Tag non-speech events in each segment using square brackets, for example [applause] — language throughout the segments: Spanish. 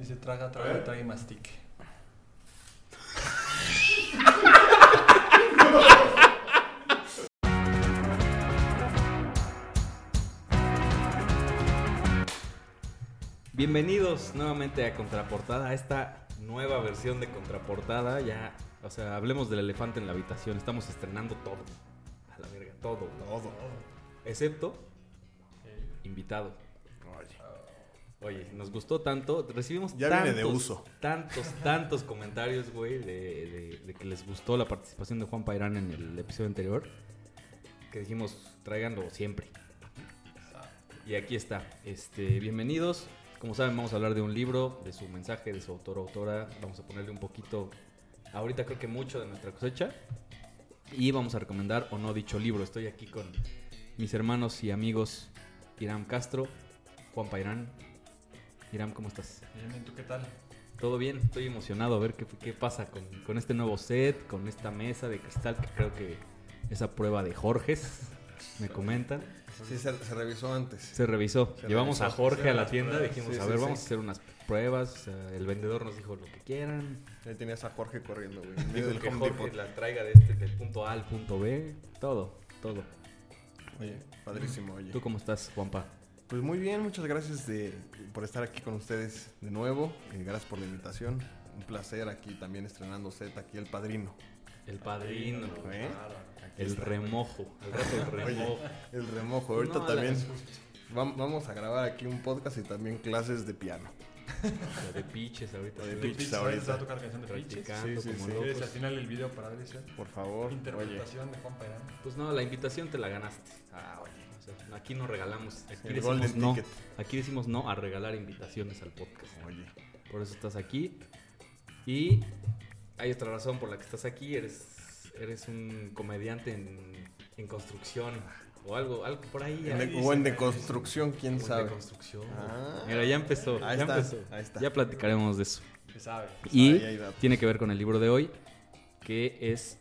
Dice traga, traga, traga y mastique. Bienvenidos nuevamente a Contraportada, a esta nueva versión de Contraportada. Ya, o sea, hablemos del elefante en la habitación. Estamos estrenando todo. A la verga, todo. Todo. Excepto invitado. Oye, nos gustó tanto. Recibimos Ya tantos, de uso. tantos, tantos comentarios, güey, de, de- de que les gustó la participación de Juan Pairán en el episodio anterior. Que dijimos, tráiganlo siempre. Y aquí está. Este, bienvenidos. Como saben, vamos a hablar de un libro, de su mensaje, de su autor o autora. Vamos a ponerle un poquito, ahorita creo que mucho de nuestra cosecha. Y vamos a recomendar o no dicho libro. Estoy aquí con mis hermanos y amigos Iram Castro, Juan Pairán. Iram, ¿cómo estás? Bien, ¿y tú qué tal? Todo bien, estoy emocionado a ver qué, qué pasa con, con este nuevo set, con esta mesa de cristal que creo que es a prueba de Jorges, me comentan. Sí, se, se revisó antes. Se revisó. Se Llevamos revisó. a Jorge a la las tienda, pruebas. dijimos, Sí, a ver, sí. vamos a hacer unas pruebas. o sea, el vendedor nos dijo lo que quieran. Ahí tenías a Jorge corriendo, güey. Dijo del que Jorge Depot. la traiga de este, del punto A al punto B. Todo, todo. Oye, padrísimo, oye. ¿Tú cómo estás, Juanpa? Pues muy bien, muchas gracias de, por estar aquí con ustedes de nuevo. eh, gracias por la invitación. Un placer aquí también estrenando set, aquí el padrino. El padrino, ¿Eh? El remojo, el remojo. El remojo. [laughs] Ahorita No, también vamos a grabar aquí un podcast y también clases de piano. La de piches ahorita. De piches. Ahorita se va a tocar canción de Pitches. Practicando Sí, sí, como sí. ¿Quieres al final el video para ver Por favor. Oye, interpretación de Juan Pairán? Pues no, la invitación te la ganaste. Ah, oye. Aquí no regalamos. Aquí El decimos no. ticket. Aquí decimos no a regalar invitaciones al podcast. oye. Por eso estás aquí. Y hay otra razón por la que estás aquí. Eres, eres un comediante en, en construcción. O algo, algo por ahí. En ahí de- o en de ahí construcción, quién o en sabe. de construcción. Ah. Mira, ya empezó. Ahí ya está, empezó. ahí está. Ya platicaremos de eso. Se sabe. Y Ahí hay datos. tiene que ver con el libro de hoy, que es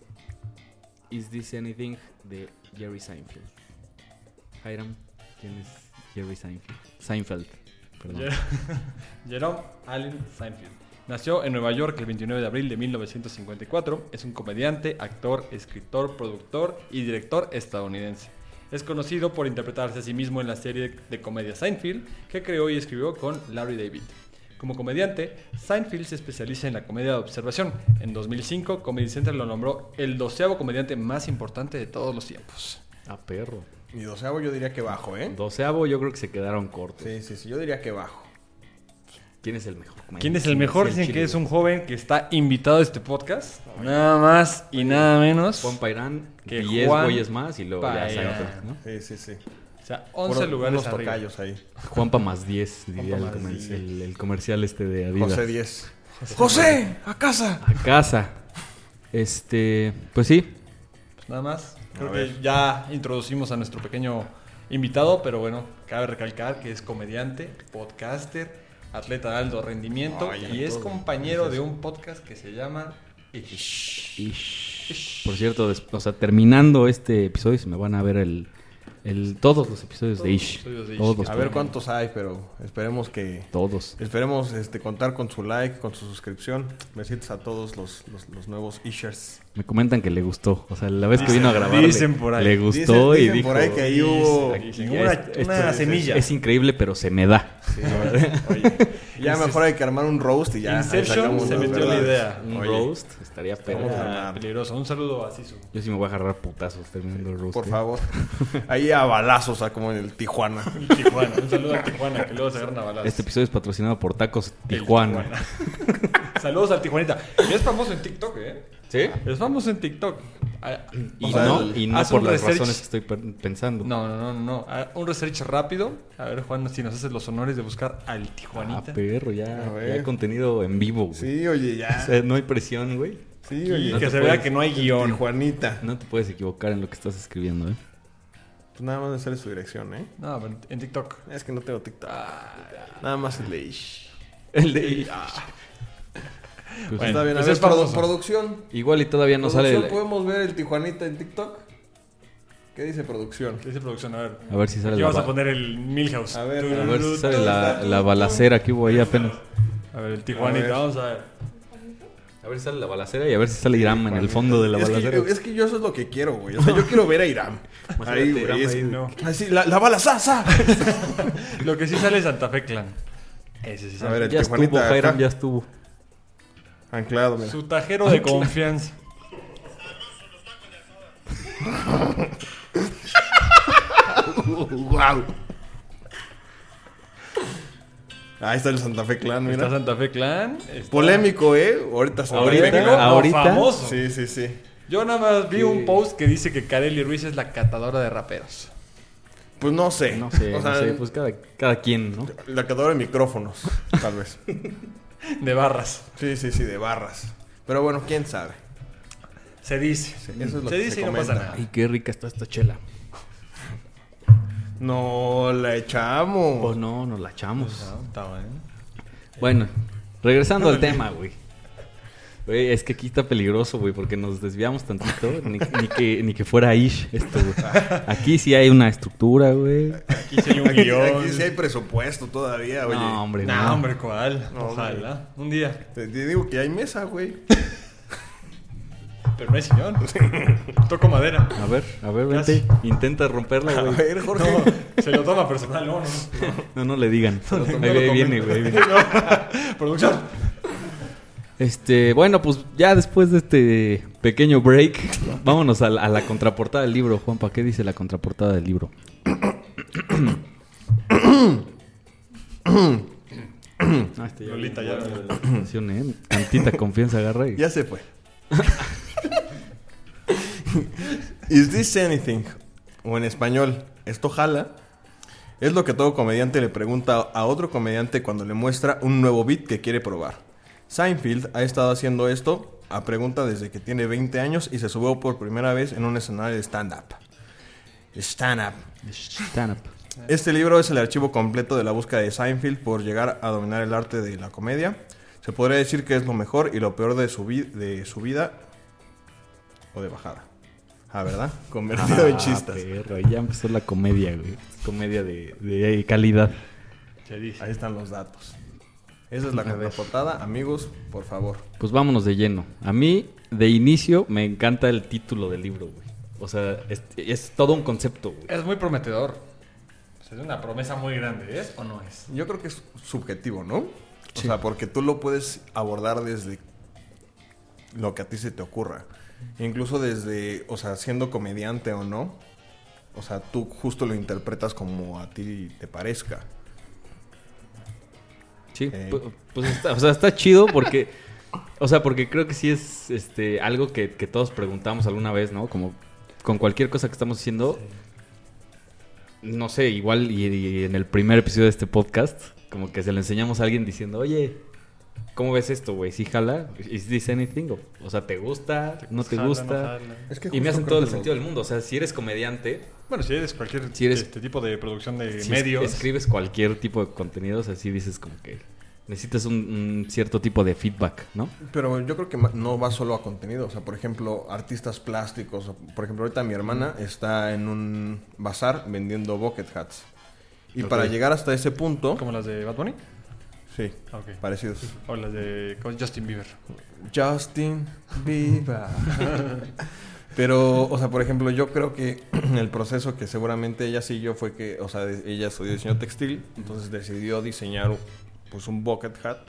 Is This Anything de Jerry Seinfeld. Hiram, ¿quién es Jerry Seinfeld? Seinfeld, perdón. [laughs] Jerome Allen Seinfeld. Nació en Nueva York el 29 de abril de 1954. Es un comediante, actor, escritor, productor y director estadounidense. Es conocido por interpretarse a sí mismo en la serie de comedia Seinfeld, que creó y escribió con Larry David. Como comediante, Seinfeld se especializa en la comedia de observación. En 2005, Comedy Central lo nombró el doceavo comediante más importante de todos los tiempos. A perro. Mi doceavo yo diría que bajo, ¿eh? Doceavo yo creo que se quedaron cortos. Sí, sí, sí, yo diría que bajo. ¿Quién es el mejor? ¿Quién es el mejor? Dicen que es un joven que está invitado a este podcast. Nada más y nada menos. Juan Pairán, Que 10 Juan güeyes más y luego ya. Seinfeld, ¿no? Sí, sí, sí. O sea, 11 Puro- lugares unos arriba. tocayos ahí. Juanpa más 10, diría el, más comer- 10. el- el comercial este de Adidas. José 10. ¡José! ¡A casa! A casa. Este, pues sí, Pues nada más. Creo que ya introducimos a nuestro pequeño invitado, pero bueno, cabe recalcar que es comediante, podcaster, atleta de alto rendimiento y es todo. compañero de un podcast que se llama Ish. Ish. Por cierto, o sea, terminando este episodio, se me van a ver el, el todos los episodios Todos de Ish. episodios de Ish. Todos, A ver todos. cuántos hay, pero esperemos que... Todos. Esperemos este, contar con su like, con su suscripción. Besitos a todos los, los, los nuevos ishers. Me comentan que le gustó. O sea, la vez que vino a grabar, dicen le, por ahí. le gustó Dicen- y dicen dijo... por ahí que ahí hubo... Dicen, "Y una- esto- una esto es- semilla". Es, increíble, pero se me da. Sí, oye, [laughs] ya mejor hay que armar un roast y ya. Inception se metió la idea. Un Oye, roast estaría Ah, peligroso. Un saludo a Sisu. Yo sí me voy a agarrar putazos terminando el roast. Por ¿eh? favor. [laughs] Ahí a balazos, a como en el Tijuana. [laughs] Tijuana. Un saludo a Tijuana, que luego se agarran a balazos. Este episodio es patrocinado por Tacos Tijuana. Saludos al Tijuanita. Es famoso en TikTok, ¿eh? ¿Sí? Es famoso en TikTok. Ah, Y o sea, no, y por las research. razones que estoy pensando. No, no, no, no. Ah, Un research rápido. A ver, Juan, si nos haces los honores de buscar al Ah, Tijuanita. perro, ya, A ya ver. hay contenido en vivo, güey. Sí, oye, [laughs] O ya. sea, no hay presión, güey. Sí, oye. no que se vea que no hay guion. Tijuanita. No te puedes equivocar en lo que estás escribiendo, ¿eh? Pues nada más de hacer su dirección, ¿eh? No, pero en TikTok. Es que no tengo TikTok. Nada más el de Ish. El de... Pues, Bueno, Está bien, a pues ver, es famoso. produ- producción. Igual y todavía no sale... El- ¿Podemos ver el Tijuanita en TikTok? ¿Qué dice producción? ¿Qué dice producción? A ver. A ver si sale Aquí la... vamos a poner el Milhouse. A ver, A ver si sale la, la balacera que hubo ahí apenas. A ver, el Tijuanita, A ver. vamos a ver. A ver si sale la balacera y a ver si sale Irán en el fondo de la es que, balacera. yo, es que yo eso es lo que quiero, güey. O sea, yo quiero ver a Irán. Imagínate, [laughs] Ahí, Irán güey. es- ahí, no. Así, la, la bala, sa, sa. [laughs] Lo que sí sale es Santa Fe Clan. Ese sí A sale. ver, el Ya Tijuanita estuvo. Jairam, ya estuvo. Anclado, mira. Su tajero de confianza. wow. Ahí está el Santa Fe Clan, mira. Está Santa Fe Clan. está- Polémico, ¿eh? Ahorita se Ahorita, ahorita. famoso. Sí, sí, sí. Yo nada más vi Sí. un post que dice que Kareli Ruiz es la catadora de raperos. Pues no sé. No sé, O sea, no sé, pues cada, cada quien, ¿no? La catadora de micrófonos, tal vez. [laughs] [laughs] De barras. Sí, sí, sí, de barras. Pero bueno, quién sabe. Se dice. eso es lo se que dice se y no comenta. pasa nada. Ay, qué rica está esta chela. No la echamos. Oh, no, nos la echamos. No, está bueno. Bueno, regresando al tema, güey. Güey, es que aquí está peligroso, güey, porque nos desviamos tantito. Ni, ni que, ni que fuera Ish esto, güey. Aquí sí hay una estructura, güey. Aquí sí hay un Aquí, guion. aquí sí hay presupuesto todavía, oye. No, hombre, No, no. hombre, ¿cuál? No, Ojalá. Un día. Te, te digo que hay mesa, güey. Pero no hay sillón. Toco madera. A ver, a ver, vente. Intenta romperla, A güey. ver, Jorge. No, se lo toma personal. No, no, no. No, no le digan. Ahí viene, [laughs] güey. Producción. Este, bueno, pues ya después de este pequeño break, vámonos a la, a la contraportada del libro, Juanpa. ¿Qué dice la contraportada del libro? Ah, este ya Lolita, ya. la [coughs] ¿eh? Tantita confianza agarra y... Ya se fue. Is this anything? O en español, ¿esto jala? Es lo que todo comediante le pregunta a otro comediante cuando le muestra un nuevo beat que quiere probar. Seinfeld ha estado haciendo esto a pregunta desde que tiene 20 años y se subió por primera vez en un escenario de stand-up. Stand-up. Stand up. Este libro es el archivo completo de la búsqueda de Seinfeld por llegar a dominar el arte de la comedia. Se podría decir que es lo mejor y lo peor de su, vi- de su vida o de bajada. Ah, ¿verdad? [laughs] Convertido en Ah, chistas. perro, ya empezó la comedia, güey. Comedia de, de calidad. Ahí están los datos. Esa es la contraportada. Amigos, por favor. Pues vámonos de lleno. A mí, de inicio, me encanta el título del libro, güey. O sea, es, es todo un concepto, güey. Es muy prometedor. O sea, es una promesa muy grande. ¿Es o no es? Yo creo que es subjetivo, ¿no? O sea, porque tú lo puedes abordar desde lo que a ti se te ocurra. Incluso desde, o sea, siendo comediante o no. O sea, tú justo lo interpretas como a ti te parezca. Sí, Eh. pu- pues está, o sea, está chido porque, o sea, porque creo que sí es este algo que, que todos preguntamos alguna vez, ¿no? Como con cualquier cosa que estamos haciendo, no sé, igual y, y en el primer episodio de este podcast, como que se le enseñamos a alguien diciendo, oye, ¿cómo ves esto, güey? ¿Sí jala? ¿Is this anything? O, sea, ¿te gusta? ¿No te Jala, gusta? no jala. Es que y me hacen todo el sentido del mundo. O sea, si eres comediante, Bueno, si eres cualquier Si eres- este tipo de producción de si es- medios. escribes cualquier tipo de contenido, o sea, sí dices como que necesitas un, un cierto tipo de feedback, ¿no? Pero yo creo que no va solo a contenido. O sea, por ejemplo, artistas plásticos. Por ejemplo, ahorita mi hermana está en un bazar vendiendo bucket hats. Y Ok. para llegar hasta ese punto... Como las de Bad Bunny. Sí, parecidos. O las de ¿cómo es? Justin Bieber. Justin Bieber. [laughs] Pero, o sea, por ejemplo, yo creo que [clears throat] el proceso que seguramente ella siguió fue que, o sea, ella estudió diseño textil, entonces decidió diseñar pues un bucket hat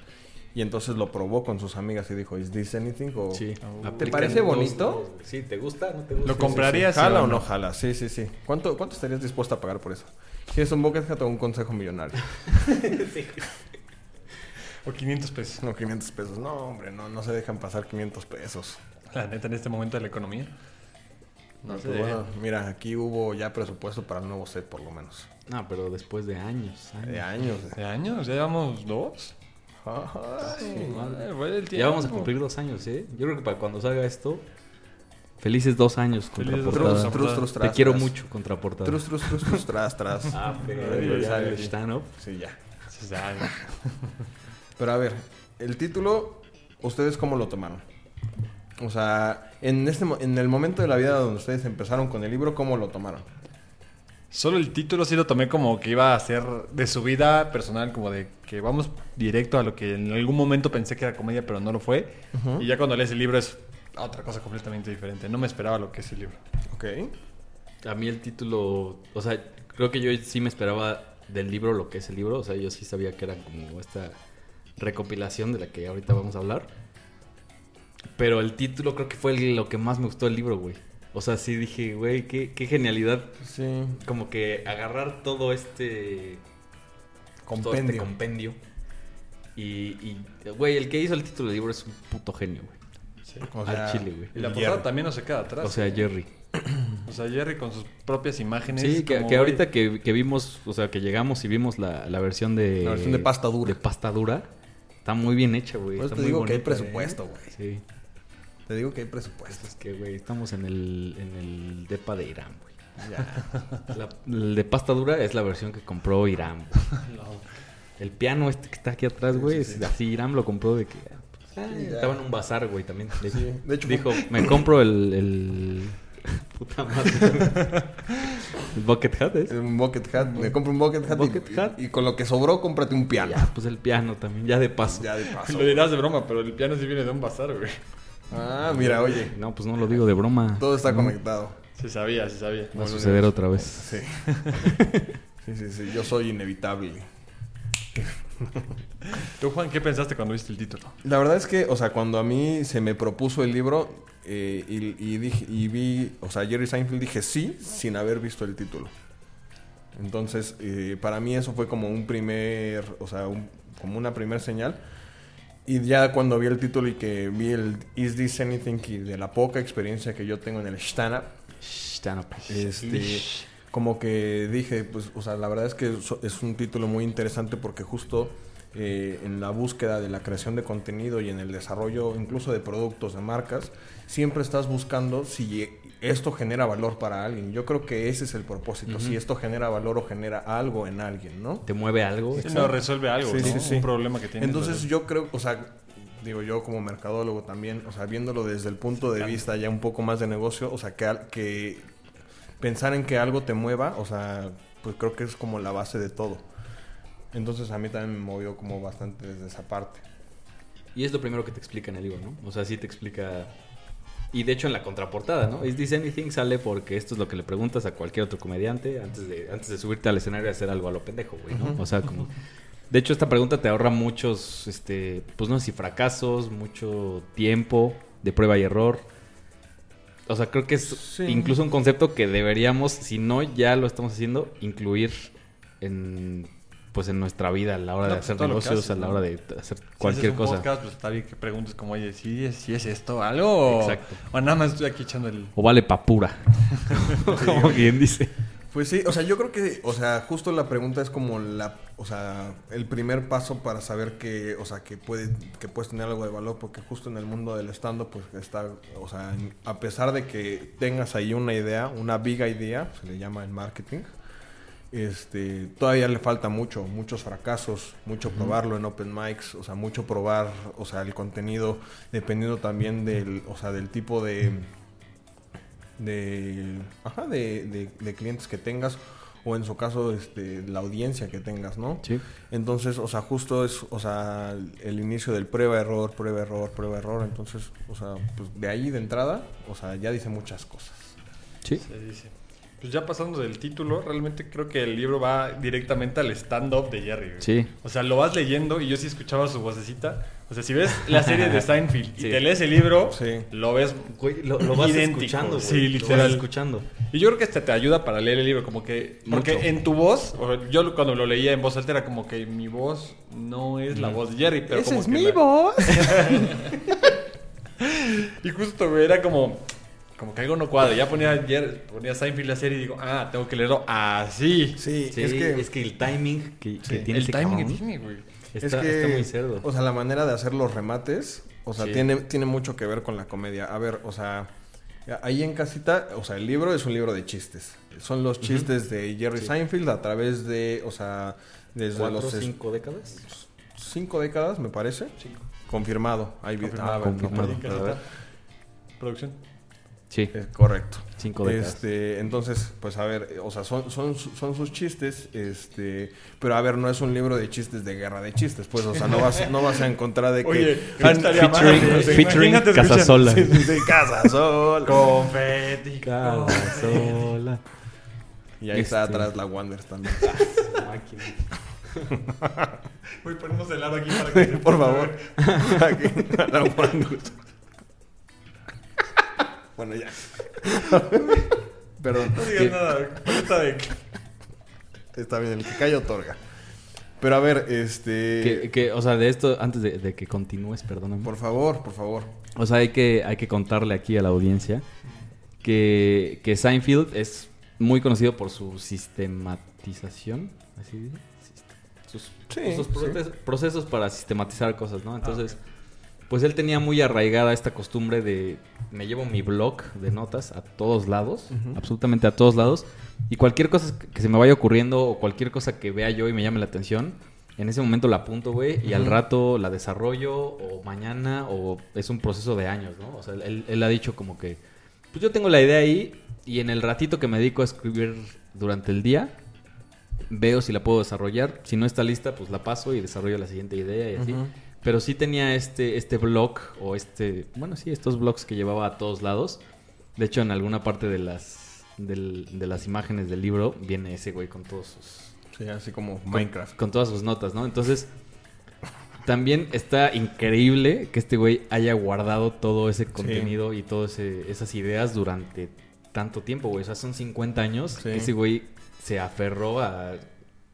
y entonces lo probó con sus amigas y dijo, ¿Is this anything? O, Sí. Oh. ¿Te parece bonito? Sí, ¿te gusta? ¿No te gusta? ¿Lo comprarías? ¿Jala sí o no jala? Sí, sí, sí. ¿Cuánto, ¿Cuánto estarías dispuesta a pagar por eso? Si es un bucket hat o un consejo millonario. [laughs] O 500 pesos. No, 500 pesos. No, hombre, no, no se dejan pasar 500 pesos. La neta, en este momento de la economía. No Pues sé. bueno, mira, aquí hubo ya presupuesto para el nuevo set, por lo menos. No, pero después de años. años. De años. ¿De años? ¿Ya llevamos dos? Ay, Madre, fue el Ya vamos a cumplir dos años, ¿eh? Yo creo que para cuando salga esto, felices dos años Felices dos contraportada. años. Trus, trus, Te tras, quiero tras. mucho contraportada. Trus, trus, trus, trus, tras, tras. [laughs] Ah, pero Ay, ya. Sí, ya. Sí, ya, ya. Pero a ver, el título, ¿ustedes cómo lo tomaron? O sea, en, este, en el momento de la vida donde ustedes empezaron con el libro, ¿cómo lo tomaron? Solo el título sí lo tomé como que iba a ser de su vida personal, como de que vamos directo a lo que en algún momento pensé que era comedia, pero no lo fue. Y ya cuando lees el libro es otra cosa completamente diferente. No me esperaba lo que es el libro. Ok. A mí el título, o sea, creo que yo sí me esperaba del libro lo que es el libro, o sea, yo sí sabía que era como esta recopilación de la que ahorita vamos a hablar. Pero el título creo que fue lo que más me gustó del libro, güey. O sea, sí dije, güey, qué, qué genialidad. Sí. Como que agarrar todo este todo este Compendio. compendio. Y, y, güey, el que hizo el título del libro es un puto genio, güey. O Al sea, chile, güey. Y la portada Jerry. también no se queda atrás. O sea, Jerry. [clears throat] O sea, Jerry con sus propias imágenes. Sí, que, como, que güey, ahorita que, que vimos, o sea, que llegamos y vimos la, la versión de... La versión de pasta dura. De pasta dura. Está muy bien hecha, güey. Está te muy digo que hay bonita, presupuesto, güey. Sí. Te digo que hay presupuesto. Es que, güey, estamos en el, en el depa de Irán, güey. Ya. [laughs] La- el de pasta dura es la versión que compró Irán. güey. [laughs] El piano este que está aquí atrás, güey, es así Irán lo compró de que... ah, pues, Sí, ya. estaba en un bazar, güey, también. De, Sí, de hecho, dijo, me compro el... el... [laughs] Puta madre. el [laughs] bucket hat, ¿es? Un bucket hat. Me compro un bucket hat. y- con lo que sobró, cómprate un piano. Ya, pues el piano también, ya de paso. Ya de paso. Lo dirás de broma, pero el piano sí viene de un bazar, güey. Ah, mira, oye. No, pues no lo digo de broma. Todo está No, conectado. Se sabía, se sabía. Va a suceder otra vez. Sí. [laughs] Sí, sí, sí. Yo soy inevitable. ¿Tú, Juan, qué pensaste cuando viste el título? La verdad es que, o sea, cuando a mí se me propuso el libro eh, y, y dije, y vi, o sea, Jerry Seinfeld, dije sí, sin haber visto el título. Entonces, eh, para mí eso fue como un primer, o sea, un- como una primer señal. Y ya cuando vi el título y que vi el Is This Anything y de la poca experiencia que yo tengo en el stand-up, Stand up. este, como que dije, pues, o sea, la verdad es que es un título muy interesante porque justo eh, en la búsqueda de la creación de contenido y en el desarrollo incluso de productos, de marcas, siempre estás buscando si esto genera valor para alguien. Yo creo que ese es el propósito, si esto genera valor o genera algo en alguien, ¿no? ¿Te mueve algo? Sí, no, resuelve algo, Sí, ¿no? sí, sí. Un problema que tiene. Entonces yo creo, o sea, digo yo como mercadólogo también, o sea, viéndolo desde el punto de vista ya un poco más de negocio, o sea, que, al- que pensar en que algo te mueva, o sea, pues creo que es como la base de todo. Entonces a mí también me movió como bastante desde esa parte. Y es lo primero que te explica en el libro, ¿no? O sea, sí te explica... Y de hecho en la contraportada, ¿no? Is This Anything sale porque esto es lo que le preguntas a cualquier otro comediante antes de, antes de subirte al escenario y hacer algo a lo pendejo, güey, ¿no? O sea, como... De hecho, esta pregunta te ahorra muchos, este, pues no sé si fracasos, mucho tiempo de prueba y error. O sea, creo que es Sí. incluso un concepto que deberíamos, si no ya lo estamos haciendo, incluir en pues en nuestra vida a la hora No, de pues, hacer negocios, haces, a la ¿no? hora de hacer Si cualquier un cosa. podcast, pues está bien que preguntes como, oye, ¿sí es, sí es esto algo? Exacto. O nada más estoy aquí echando el... O vale pa' pura. [laughs] [laughs] Como bien dice. Pues sí, o sea, yo creo que, o sea, justo la pregunta es como la, o sea, el primer paso para saber que, o sea, que puede, que puedes tener algo de valor, porque justo en el mundo del stand pues está, o sea, a pesar de que tengas ahí una idea, una big idea, se le llama en marketing, este, todavía le falta mucho, muchos fracasos, mucho probarlo en open mics, o sea, mucho probar, o sea, el contenido, dependiendo también del, o sea, del tipo de de, ajá, de, de- de clientes que tengas o en su caso este, la audiencia que tengas, ¿no? Sí. Entonces, o sea, justo es, o sea, el inicio del prueba error, prueba error, prueba error, entonces, o sea, pues de ahí de entrada, o sea, ya dice muchas cosas. Sí. Se dice. Pues ya pasando del título, realmente creo que el libro va directamente al stand-up de Jerry. güey. Sí. O sea, lo vas leyendo y yo sí escuchaba su vocecita. O sea, si ves la serie de [laughs] Seinfeld y Sí. te lees el libro, Sí. lo ves Güey, lo, lo vas Idéntico, escuchando, güey. sí, Lo vas literal. escuchando. Y yo creo que este te ayuda para leer el libro, como que... Porque Mucho. en tu voz, o sea, yo cuando lo leía en voz alta era como que mi voz no es la voz de Jerry, pero como que la- voz. [laughs] Y justo, güey, era como... Como que algo no cuadra. Ya ponía, Jer- ponía Seinfeld la serie y digo, ah, tengo que leerlo así. Sí, Sí, es que, el timing que, que tiene el ese timing que tiene, güey. es está, que, está muy cerdo. o sea, la manera de hacer los remates, o sea, Sí. tiene, tiene mucho que ver con la comedia. A ver, o sea, ahí en casita, o sea, el libro es un libro de chistes. Son los chistes de Jerry Sí. Seinfeld a través de, o sea, desde ¿Cuatro los es- cinco décadas? cinco décadas, me parece. Cinco. Confirmado. Ahí Confirmado. ah, no, Confirmado. perdón. Producción. Sí, Es correcto. cinco décadas. Este, entonces, pues a ver, o sea, son, son, son sus chistes, este, pero a ver, no es un libro de chistes de guerra de chistes, pues, o sea, no vas, no vas a encontrar de que... Oye, Ah, mal, featuring- no sé, featuring Casasola. Sí, sí, sí, Casasola. Confeti. Casasola. Y ahí está Este. atrás la Wander también. Voy [laughs] ponemos el lado aquí para que Por favor. Aquí, la Wander. Bueno, ya. [laughs] Perdón. No digas nada. Paleta de... Está bien, el que calla otorga. Pero a ver, este... Que, que, o sea, de esto, antes de, de que continúes, perdóname. Por favor, por favor. O sea, hay que, hay que contarle aquí a la audiencia que, que Seinfeld es muy conocido por su sistematización. ¿Así dice? Sus, Sí, sus sí. procesos para sistematizar cosas, ¿no? Entonces, pues él tenía muy arraigada esta costumbre de me llevo mi blog de notas a todos lados, absolutamente a todos lados, y cualquier cosa que- se me vaya ocurriendo o cualquier cosa que vea yo y me llame la atención, en ese momento la apunto, güey, y al rato la desarrollo o mañana o es un proceso de años, ¿no? O sea, él, él ha dicho como que, pues yo tengo la idea ahí y en el ratito que me dedico a escribir durante el día, veo si la puedo desarrollar. Si no está lista, pues la paso y desarrollo la siguiente idea y así. Pero sí tenía este, este blog o este, bueno, sí, estos blogs que llevaba a todos lados. De hecho, en alguna parte de las, del- de las imágenes del libro viene ese güey con todos sus, Sí, así como Minecraft. con todas sus notas, ¿no? Entonces, también está increíble que este güey haya guardado todo ese contenido y todas esas ideas durante tanto tiempo, güey. O sea, son 50 años Sí. que ese güey se aferró a...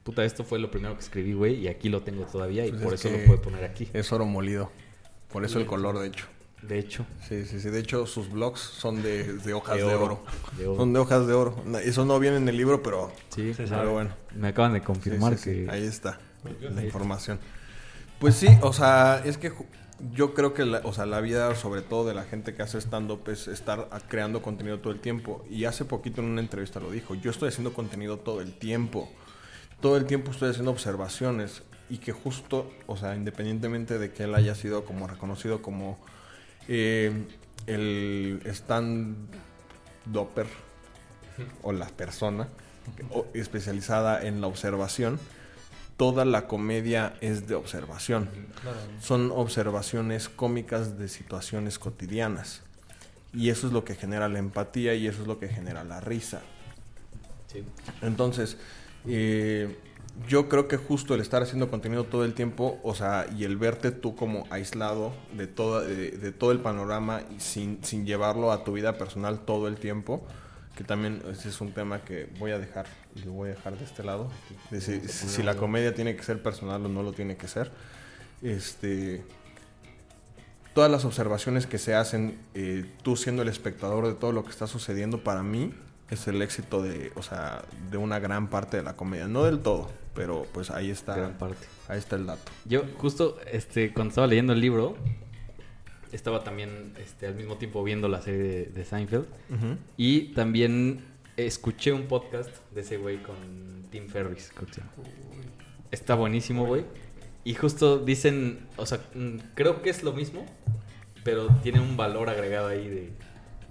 Puta, esto fue lo primero que escribí, güey, y aquí lo tengo todavía y Pues por es eso lo puedo poner aquí. Es oro molido. Por eso el color, de hecho. De hecho, Sí, sí, sí. De hecho, sus blogs son de, de hojas De de, oro. oro. de oro. Son de hojas de oro. Eso no viene en el libro, pero, Sí, pero sabe. bueno. me acaban de confirmar sí, sí. que... Ahí está la información. Pues sí, o sea, es que yo creo que la, o sea, la vida, sobre todo de la gente que hace stand-up, es estar creando contenido todo el tiempo. Y hace poquito en una entrevista lo dijo, yo estoy haciendo contenido todo el tiempo. Todo el tiempo estoy haciendo observaciones. Y que justo, o sea, independientemente de que él haya sido como reconocido como eh, el stand-dopper o la persona o- especializada en la observación, toda la comedia es de observación. Claro. Son observaciones cómicas de situaciones cotidianas. Y eso es lo que genera la empatía y eso es lo que genera la risa. Sí. Entonces, eh, yo creo que justo el estar haciendo contenido todo el tiempo, o sea, y el verte tú como aislado de, toda, de, de todo el panorama y sin, sin llevarlo a tu vida personal todo el tiempo, que también ese es un tema que voy a dejar, y lo voy a dejar de este lado, de si, si la comedia tiene que ser personal o no lo tiene que ser. Este, todas las observaciones que se hacen, eh, tú siendo el espectador de todo lo que está sucediendo, para mí es el éxito de, o sea, de una gran parte de la comedia. No del todo, pero pues ahí está, Gran parte. ahí está el dato. Yo justo este, cuando estaba leyendo el libro, estaba también este, al mismo tiempo viendo la serie de, de Seinfeld y también escuché un podcast de ese güey con Tim Ferriss, creo que se llama. Está buenísimo, güey. Y justo dicen, o sea, mm, creo que es lo mismo, pero tiene un valor agregado ahí de,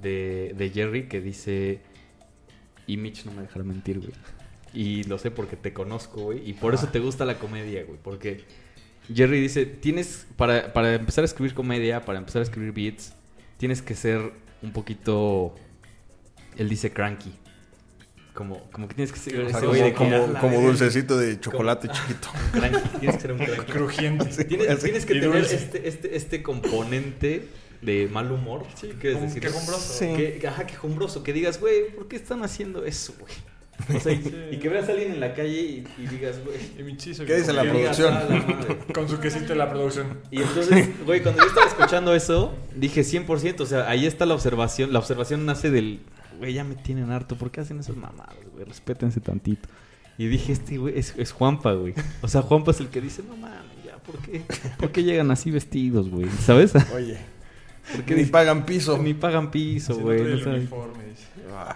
de, de Jerry que dice, y Mitch no me dejará mentir, güey. Y lo sé porque te conozco, güey. Y por eso te gusta la comedia, güey. Porque Jerry dice, tienes, para, para empezar a escribir comedia, para empezar a escribir beats, tienes que ser un poquito, él dice cranky. Como, como que tienes que ser O sea, de como, que, como, "Ah, la como verga". dulcecito de chocolate Como- chiquito. [laughs] Cranky, tienes que ser un [laughs] cranky. Crujiente. Tienes, tienes que Y tener este, este, este componente de mal humor. Sí, ¿Quieres como decir? quejumbroso. Sí. Que, ajá, quejumbroso. Que digas, güey, ¿por qué están haciendo eso, güey? O sea, y, Sí. y que veas a alguien en la calle y, y digas, güey. ¿Qué dice la producción? "Ah, la madre". Con su quesito de la producción. Y entonces, güey, cuando yo estaba escuchando eso, dije 100%, o sea, ahí está la observación. La observación nace del, güey, ya me tienen harto, ¿por qué hacen esas mamadas, güey? Respétense tantito. Y dije, este güey es, es Juanpa, güey. O sea, Juanpa es el que dice, no mames, ya, ¿por qué? ¿Por qué llegan así vestidos, güey? ¿Sabes? Oye, ¿Por que ni pagan piso. Ni pagan piso, güey.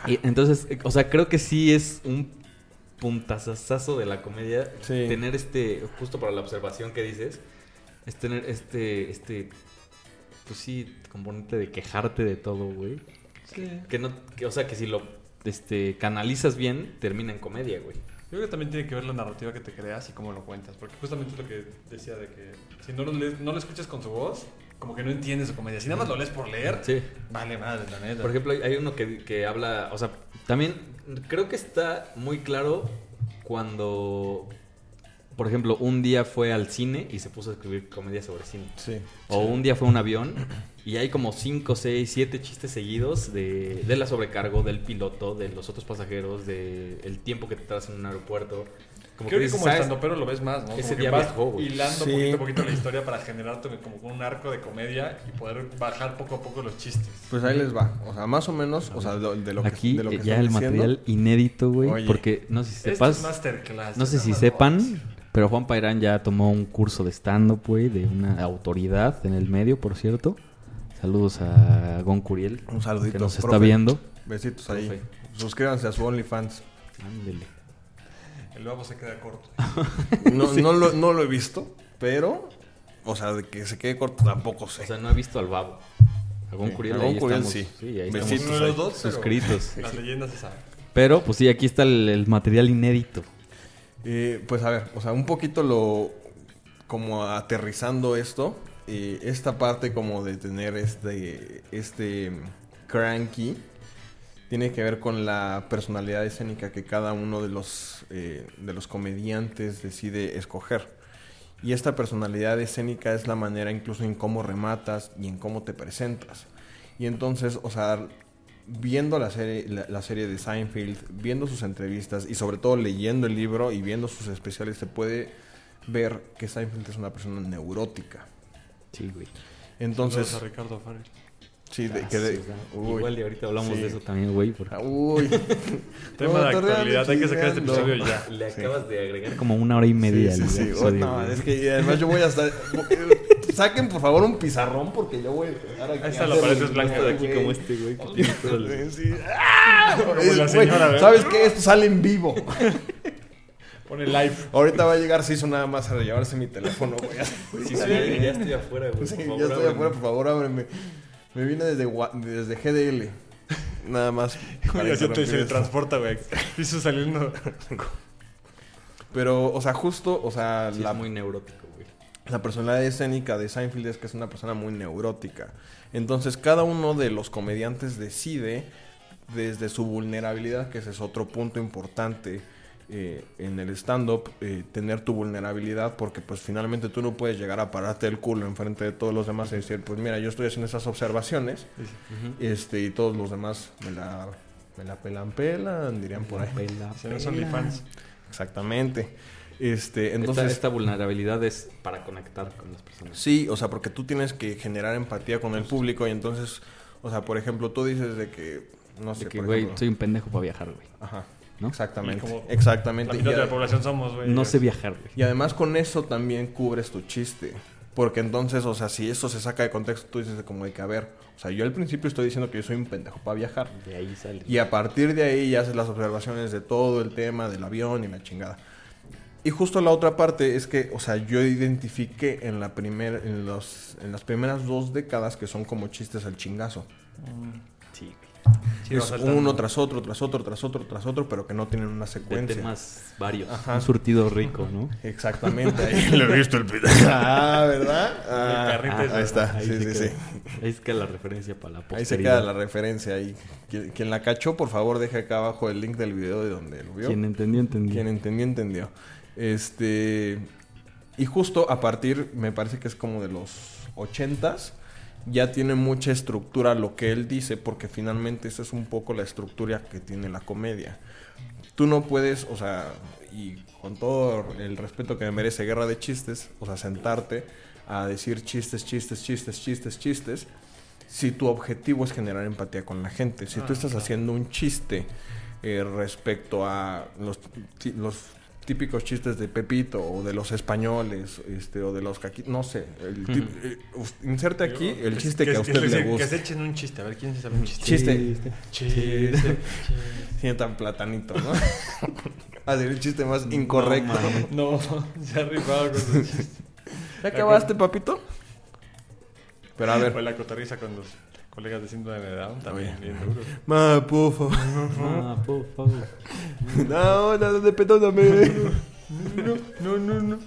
Y entonces, eh, o sea, creo que sí es un puntazazazo de la comedia Sí. tener este, justo para la observación que dices, es tener este, este, pues sí, componente de quejarte de todo, güey. Sí. Que no, que, o sea, que si lo este, canalizas bien, termina en comedia, güey. Yo creo que también tiene que ver la narrativa que te creas y cómo lo cuentas. Porque justamente es lo que decía de que si no lo, no lo escuchas con su voz, como que no entiendes su comedia. Si nada más lo lees por leer, Sí. vale madre, la neta. Por ejemplo, hay- hay uno que, que habla, o sea, también creo que está muy claro cuando, por ejemplo, un día fue al cine y se puso a escribir comedia sobre cine. Sí. O un día fue a un avión y hay como 5, 6, 7 chistes seguidos de, de la sobrecargo, del piloto, de los otros pasajeros, de el tiempo que te traes en un aeropuerto. Como Creo que dices, como estando pero lo ves más, ¿no? Ese Como que día vas hilando Sí. poquito a poquito la historia para generarte como un arco de comedia y poder bajar poco a poco los chistes. Pues ahí les va. O sea, más o menos, o sea, de, de lo que, Aquí de lo que ya el diciendo. material inédito, güey, porque no sé si Esto sepas... es masterclass. No sé si sepan, pero Juan Pairán ya tomó un curso de stand-up, güey, de una autoridad en el medio, por cierto. Saludos a Gon Curiel, Un saludito. que nos está profe. viendo. Besitos ahí. Profe. Suscríbanse a su OnlyFans. Ándele. El babo se queda corto. [laughs] No, no, lo, no lo he visto, pero... O sea, de que se quede corto tampoco sé. O sea, no ha visto al babo. A Gon Sí, Curiel, a Gon ahí Curiel estamos. sí. ahí Besitos estamos Uno de los dos, pero suscritos. [laughs] Las leyendas se saben. Pero, pues sí, aquí está el, el material inédito. Eh, pues a ver, o sea, un poquito lo... Como aterrizando esto. eh, esta parte como de tener este... Este... Cranky. Tiene que ver con la personalidad escénica que cada uno de los, eh, de los comediantes decide escoger. Y esta personalidad escénica es la manera incluso en cómo rematas y en cómo te presentas. Y entonces, o sea, viendo la serie, la, la serie de Seinfeld, viendo sus entrevistas y sobre todo leyendo el libro y viendo sus especiales, se puede ver que Seinfeld es una persona neurótica. Sí, güey. Entonces, Saludos a Ricardo Farrell. Sí, de, que de- uy, Igual y ahorita hablamos Sí. de eso también, güey. porque uy. [laughs] Tema No, de actualidad, hay que sacar este episodio ya. Le Sí. acabas de agregar como una hora y media Sí, sí, sí. Oh, no, güey. es que además yo voy a estar. Saquen por favor un pizarrón porque yo voy a empezar aquí. Ahí está a la pared es blanca de aquí güey. como este, güey. que tiene todo el- Sí. ¡Ah! Como la señora. ¿Sabes qué? Esto sale en vivo. [laughs] Pone live. Ahorita va a llegar Siso nada más a llevarse mi teléfono, güey. Sí, sí, ya, ya estoy afuera, güey. Sí, ya estoy afuera, por favor, ábreme. Me vine desde, desde GDL. Nada más. [laughs] Ya se te se transporta, güey. Hizo saliendo. Pero, o sea, justo, o sea, Sí, la, es muy neurótico, güey. La personalidad escénica de Seinfeld es que es una persona muy neurótica. Entonces, cada uno de los comediantes decide desde su vulnerabilidad, que ese es otro punto importante eh, en el stand-up, eh, tener tu vulnerabilidad, porque pues finalmente tú no puedes llegar a pararte el culo enfrente de todos los demás y decir, pues mira, yo estoy haciendo esas observaciones, este, y todos los demás me la, me la pelan, pelan, dirían por ahí. Pela. OnlyFans. Exactamente. Este, entonces... esta, vulnerabilidad es para conectar con las personas. Sí, o sea, porque tú tienes que generar empatía con el público y entonces, o sea, por ejemplo, tú dices de que, no sé, De que, por güey, ejemplo- soy un pendejo para viajar, güey. Ajá, ¿no? exactamente, Y como exactamente. La Y, mitad de la población somos, güey. No sé viajar, güey. y además con eso también cubres tu chiste, porque entonces, o sea, si eso se saca de contexto, tú dices como de que, a ver, o sea, yo al principio estoy diciendo que yo soy un pendejo para viajar. De ahí sale. Y a partir de ahí ya haces las observaciones de todo el tema del avión y la chingada. Y justo la otra parte es que, o sea, yo identifiqué en la primer, en los, en las primeras dos décadas que son como chistes al chingazo. Güey. Sí, va es saltando. uno tras otro, tras otro, tras otro, tras otro, pero que no tienen una De secuencia. temas varios. Ajá. Un surtido rico, ¿no? Exactamente, ahí [laughs] lo he visto el. Ah, ¿verdad? Ah, El ah, ahí está, Ahí sí, se sí, queda. sí. Ahí se queda la referencia para la Ahí posteridad. se queda la referencia ahí. Quien, quien la cachó, por favor, deje acá abajo el link del video de donde lo vio. Quien entendió, entendió. Quien entendió, entendió. Este. Y justo a partir, me parece que es como de los ochentas, ya tiene mucha estructura lo que él dice, porque finalmente esa es un poco la estructura que tiene la comedia. Tú no puedes, o sea, y con todo el respeto que me merece Guerra de Chistes, o sea, sentarte a decir chistes, chistes, chistes, chistes, chistes, si tu objetivo es generar empatía con la gente. Si tú Ah, estás haciendo un chiste eh, respecto a los, los típicos chistes de Pepito o de los españoles este, o de los caqui... No sé. el eh, inserte aquí el chiste que, a usted le Que gusta. se echen un chiste. A ver, ¿quién se sabe un chiste? Chiste. Chiste. chiste. Sientan platanito, ¿no? [laughs] Hacer el chiste más incorrecto. No, [laughs] se ha rifado con sus chistes. ¿Ya acabaste, papito? Pero a ver. Fue la cotorriza con los, colegas de síndrome de Down también Oye. bien duros. Ma. Ah, por favor. No, no, no, perdóname. No, no, no.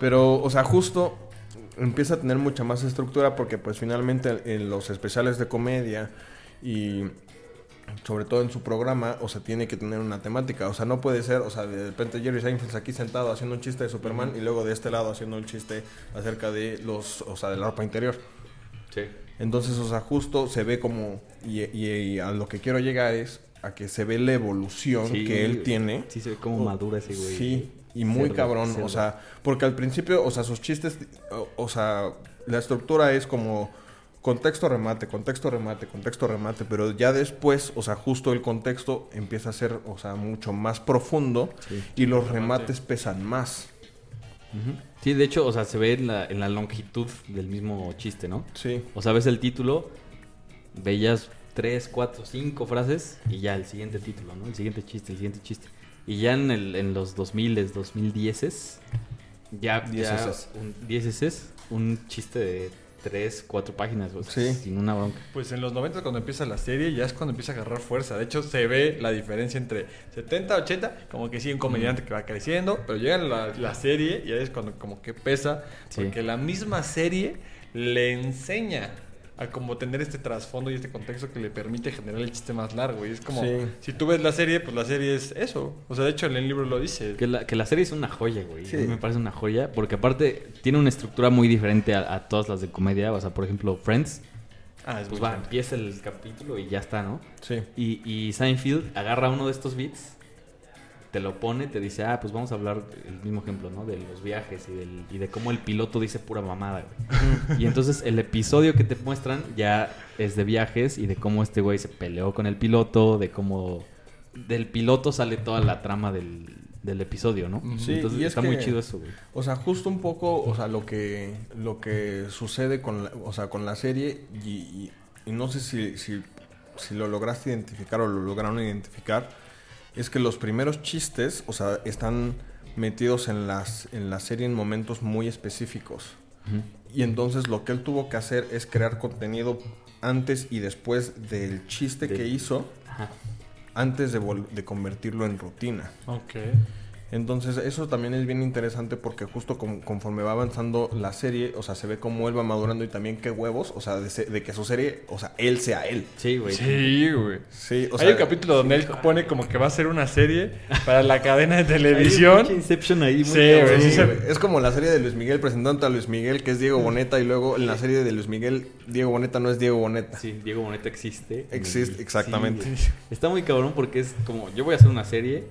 Pero, o sea, justo empieza a tener mucha más estructura porque pues finalmente en los especiales de comedia y sobre todo en su programa, o sea, tiene que tener una temática. O sea, no puede ser, o sea, de repente Jerry Seinfeld aquí sentado haciendo un chiste de Superman y luego de este lado haciendo un chiste acerca de los, o sea, de la ropa interior. Sí. Entonces, o sea, justo se ve como, y, y- y a lo que quiero llegar es a que se ve la evolución Sí, que él tiene. Sí, se ve como madura ese güey. Sí, y muy Cerdo, cabrón, cerdo. o sea, porque al principio, o sea, sus chistes, o, o sea, la estructura es como contexto remate, contexto remate, contexto remate, pero ya después, o sea, justo el contexto empieza a ser, o sea, mucho más profundo Sí. y los Remate. remates pesan más. Sí, de hecho, o sea, se ve en la, en la longitud del mismo chiste, ¿no? Sí. O sea, ves el título, veías tres, cuatro, cinco frases y ya el siguiente título, ¿no? El siguiente chiste, el siguiente chiste. Y ya en, el, en los 2000, 2010 ya, ya Dieceses. un, dieceses, un chiste de tres, cuatro páginas, o sea, Sí. sin una bronca. Pues en los 90 cuando empieza la serie ya es cuando empieza a agarrar fuerza. De hecho se ve la diferencia entre 70, 80, como que sí, un comediante que va creciendo, pero llega la, la serie y ahí es cuando como que pesa, Sí. porque la misma serie le enseña a como tener este trasfondo y este contexto que le permite generar el chiste más largo. Y es como, Sí. si tú ves la serie, pues la serie es eso. O sea, de hecho en el libro lo dice. Que la, que la serie es una joya, güey. Sí. A mí Me parece una joya. Porque aparte tiene una estructura muy diferente a, a todas las de comedia. O sea, por ejemplo, Friends. Ah, es Pues va, bueno. empieza el capítulo y ya está, ¿no? Sí. Y, y Seinfeld agarra uno de estos beats, te lo pone, te dice, ah, pues vamos a hablar el mismo ejemplo, ¿no? De los viajes y, del, y de cómo el piloto dice pura mamada, güey. y entonces el episodio que te muestran ya es de viajes y de cómo este güey se peleó con el piloto, de cómo del piloto sale toda la trama del, del episodio, ¿no? Sí, entonces y es está que- muy chido eso, güey. O sea, justo un poco, o sea, lo que, lo que sucede con la, o sea, con la serie y, y- y no sé si, si, si lo lograste identificar o lo lograron identificar, es que los primeros chistes, o sea, están metidos en, las, en la serie en momentos muy específicos. Y entonces lo que él tuvo que hacer es crear contenido antes y después del chiste que hizo, Ajá. antes de, de convertirlo en rutina. Ok. Entonces, eso también es bien interesante porque justo con- conforme va avanzando la serie, o sea, se ve cómo él va madurando y también qué huevos, o sea, de, se- de que su serie, o sea, él sea él. Sí, güey. Sí, güey. Sí, o Hay un capítulo donde él pone como que va a ser una serie para la cadena de [laughs] televisión. pinche Inception ahí, muy Sí, güey, Sí. Es como la serie de Luis Miguel presentando a Luis Miguel, que es Diego Boneta, y luego en la serie de Luis Miguel, Diego Boneta no es Diego Boneta. Sí, Diego Boneta existe. Existe, exactamente. sí. Está muy cabrón porque es como, yo voy a hacer una serie,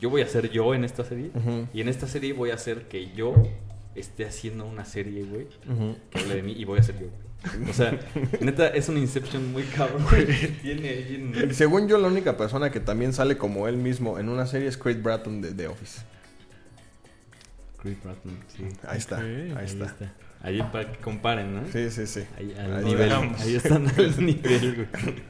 yo voy a ser yo en esta serie, y en esta serie voy a hacer que yo esté haciendo una serie, güey, Ujú. que hable de mí y voy a ser yo. güey. O sea, neta, es un Inception muy cabrón, güey. que Tiene ahí en- Según yo, la única persona que también sale como él mismo en una serie es Craig Bratton de The Office. Chris Bratton, sí. Ahí está, Ok, ahí Ahí está. está. Ahí para que comparen, ¿no? Sí, sí, sí. Ahí, al Ahí nivel. Ahí están al [laughs] nivel, güey. [laughs]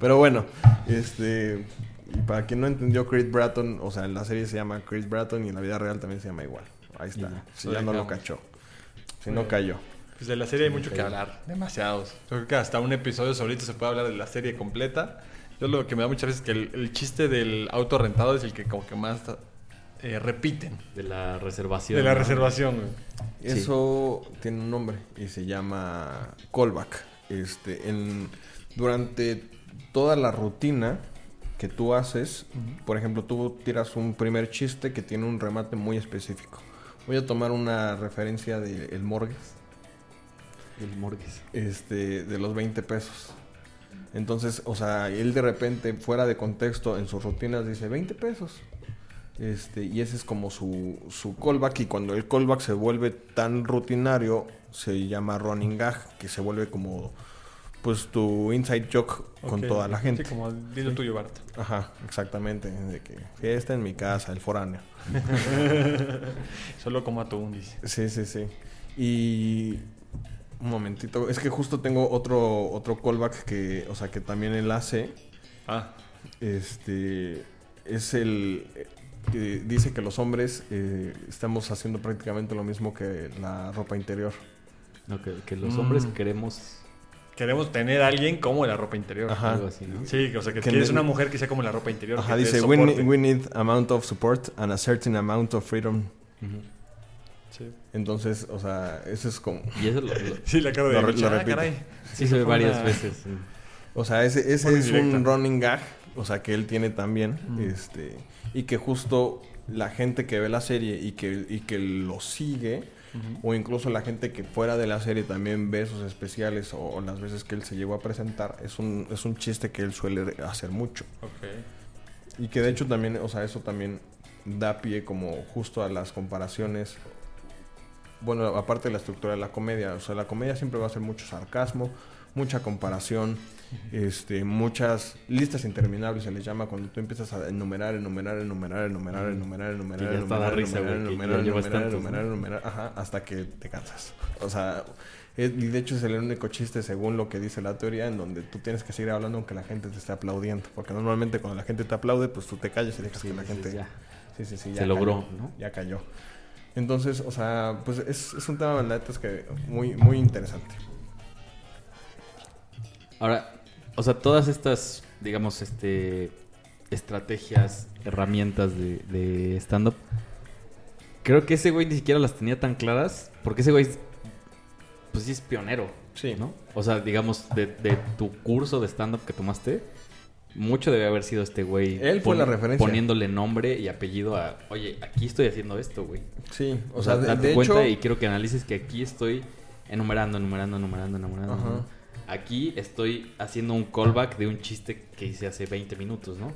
Pero bueno, este. y para quien no entendió, Chris Bratton, o sea, en la serie se llama Chris Bratton y en la vida real también se llama igual. Ahí está. Si ya no lo cachó. Si no bien. cayó. Pues de la serie hay mucho que hablar, demasiados. Yo creo que hasta un episodio solito se puede hablar de la serie completa. Yo lo que me da muchas veces es que el, el chiste del auto rentado es el que como que más eh, repiten. De la reservación. De la ¿no? reservación, güey. Sí. Eso tiene un nombre y se llama callback. Este, en, durante toda la rutina que tú haces, por ejemplo, tú tiras un primer chiste que tiene un remate muy específico. Voy a tomar una referencia de El Morgues. El Morgues. este, de los 20 pesos. Entonces, o sea, él de repente, fuera de contexto, en sus rutinas dice 20 pesos. Este, y ese es como su, su callback. Y cuando el callback se vuelve tan rutinario, se llama running gag, que se vuelve como pues tu inside joke con toda la gente. Sí, como dilo tuyo, Bart. Ajá, exactamente. De que fiesta en mi casa, el foráneo. [laughs] Solo como atún, dice. Sí, sí, sí. Y un momentito, es que justo tengo otro otro callback que, o sea, que también él hace. Ah, Este es el eh, que dice que los hombres eh, estamos haciendo prácticamente lo mismo que la ropa interior. No, que, que los Mm. hombres queremos Queremos tener a alguien como la ropa interior. Ajá. algo así, ¿no? Sí, o sea, que, quieres una mujer que sea como la ropa interior. Ajá, que dice, we, soporte". ne- we need amount of support and a certain amount of freedom. Ujú. Sí. Entonces, o sea, eso es como... Y eso lo, lo- [laughs] Sí, la cara de Lo lo ah, repito. caray. sí se ve varias una- veces. sí. O sea, ese, ese es directa. un running gag, o sea, que él tiene también, Mm. este, y que justo la gente que ve la serie y que, y que lo sigue, O incluso la gente que fuera de la serie también ve sus especiales o, o las veces que él se llegó a presentar, es un, es un chiste que él suele hacer mucho. Ok. Y que de hecho también, o sea, eso también da pie como justo a las comparaciones. Bueno, aparte de la estructura de la comedia, o sea, la comedia siempre va a ser mucho sarcasmo, mucha comparación, este, muchas listas interminables se les llama cuando tú empiezas a enumerar, enumerar, enumerar, enumerar, enumerar, enumerar, enumerar, enumerar, enumerar, enumerar, enumerar, enumerar, ajá, hasta que te cansas. O sea, y de hecho es el único chiste según lo que dice la teoría en donde tú tienes que seguir hablando aunque la gente te esté aplaudiendo. Porque normalmente cuando la gente te aplaude, pues tú te calles y dejas que la gente... Sí, sí, sí. Se logró, cayó, ¿no? Ya cayó. Entonces, o sea, pues es, es un tema, la es que muy, muy interesante. Ahora, o sea, todas estas, digamos, este estrategias, herramientas de, de stand-up, creo que ese güey ni siquiera las tenía tan claras, porque ese güey, pues sí es pionero, Sí. ¿no? O sea, digamos, de, de tu curso de stand-up que tomaste, mucho debe haber sido este güey. Él fue la referencia. Poniéndole nombre y apellido a, oye, aquí estoy haciendo esto, güey. Sí, O, sea, de, date de cuenta hecho... y quiero que analices que aquí estoy enumerando, enumerando, enumerando, enumerando. Ajá. ¿no? Aquí estoy haciendo un callback de un chiste que hice hace 20 minutos, ¿no?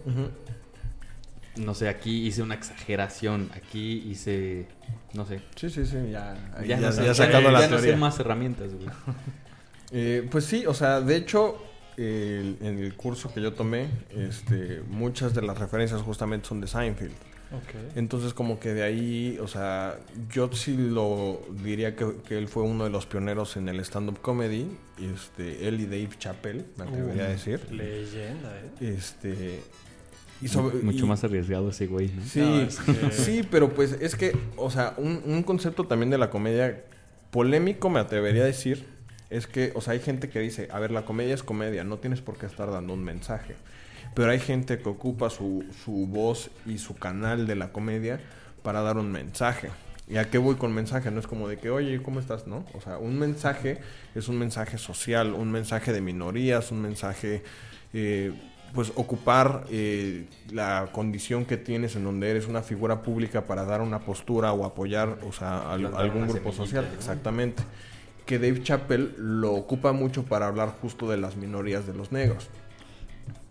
No sé, aquí hice una exageración, aquí hice, no sé. Sí, sí, sí, ya, ya, no sé, ya sacando la ya no sé teoría. más herramientas, güey. [laughs] Eh, pues sí, o sea, de hecho, el- en el curso que yo tomé, este, muchas de las referencias justamente son de Seinfeld. Entonces, como que de ahí, o sea, yo sí lo diría que, que él fue uno de los pioneros en el stand-up comedy. Este, él y Dave Chappelle, me atrevería a decir. Leyenda, ¿eh? Este. Y sobre, Mucho y- más arriesgado ese güey, ¿no? Sí, No, es que- sí, pero pues es que, o sea, un, un concepto también de la comedia polémico, me atrevería a decir, es que, o sea, hay gente que dice, a ver, la comedia es comedia, no tienes por qué estar dando un mensaje. Pero hay gente que ocupa su, su voz y su canal de la comedia para dar un mensaje. ¿Y a qué voy con mensaje? No es como de que, oye, ¿cómo estás? ¿No? O sea, un mensaje es un mensaje social, un mensaje de minorías, un mensaje, eh, pues, ocupar eh, la condición que tienes en donde eres una figura pública para dar una postura o apoyar, o sea, Plantar algún grupo social. ¿no? Exactamente. Que Dave Chappelle lo ocupa mucho para hablar justo de las minorías de los negros.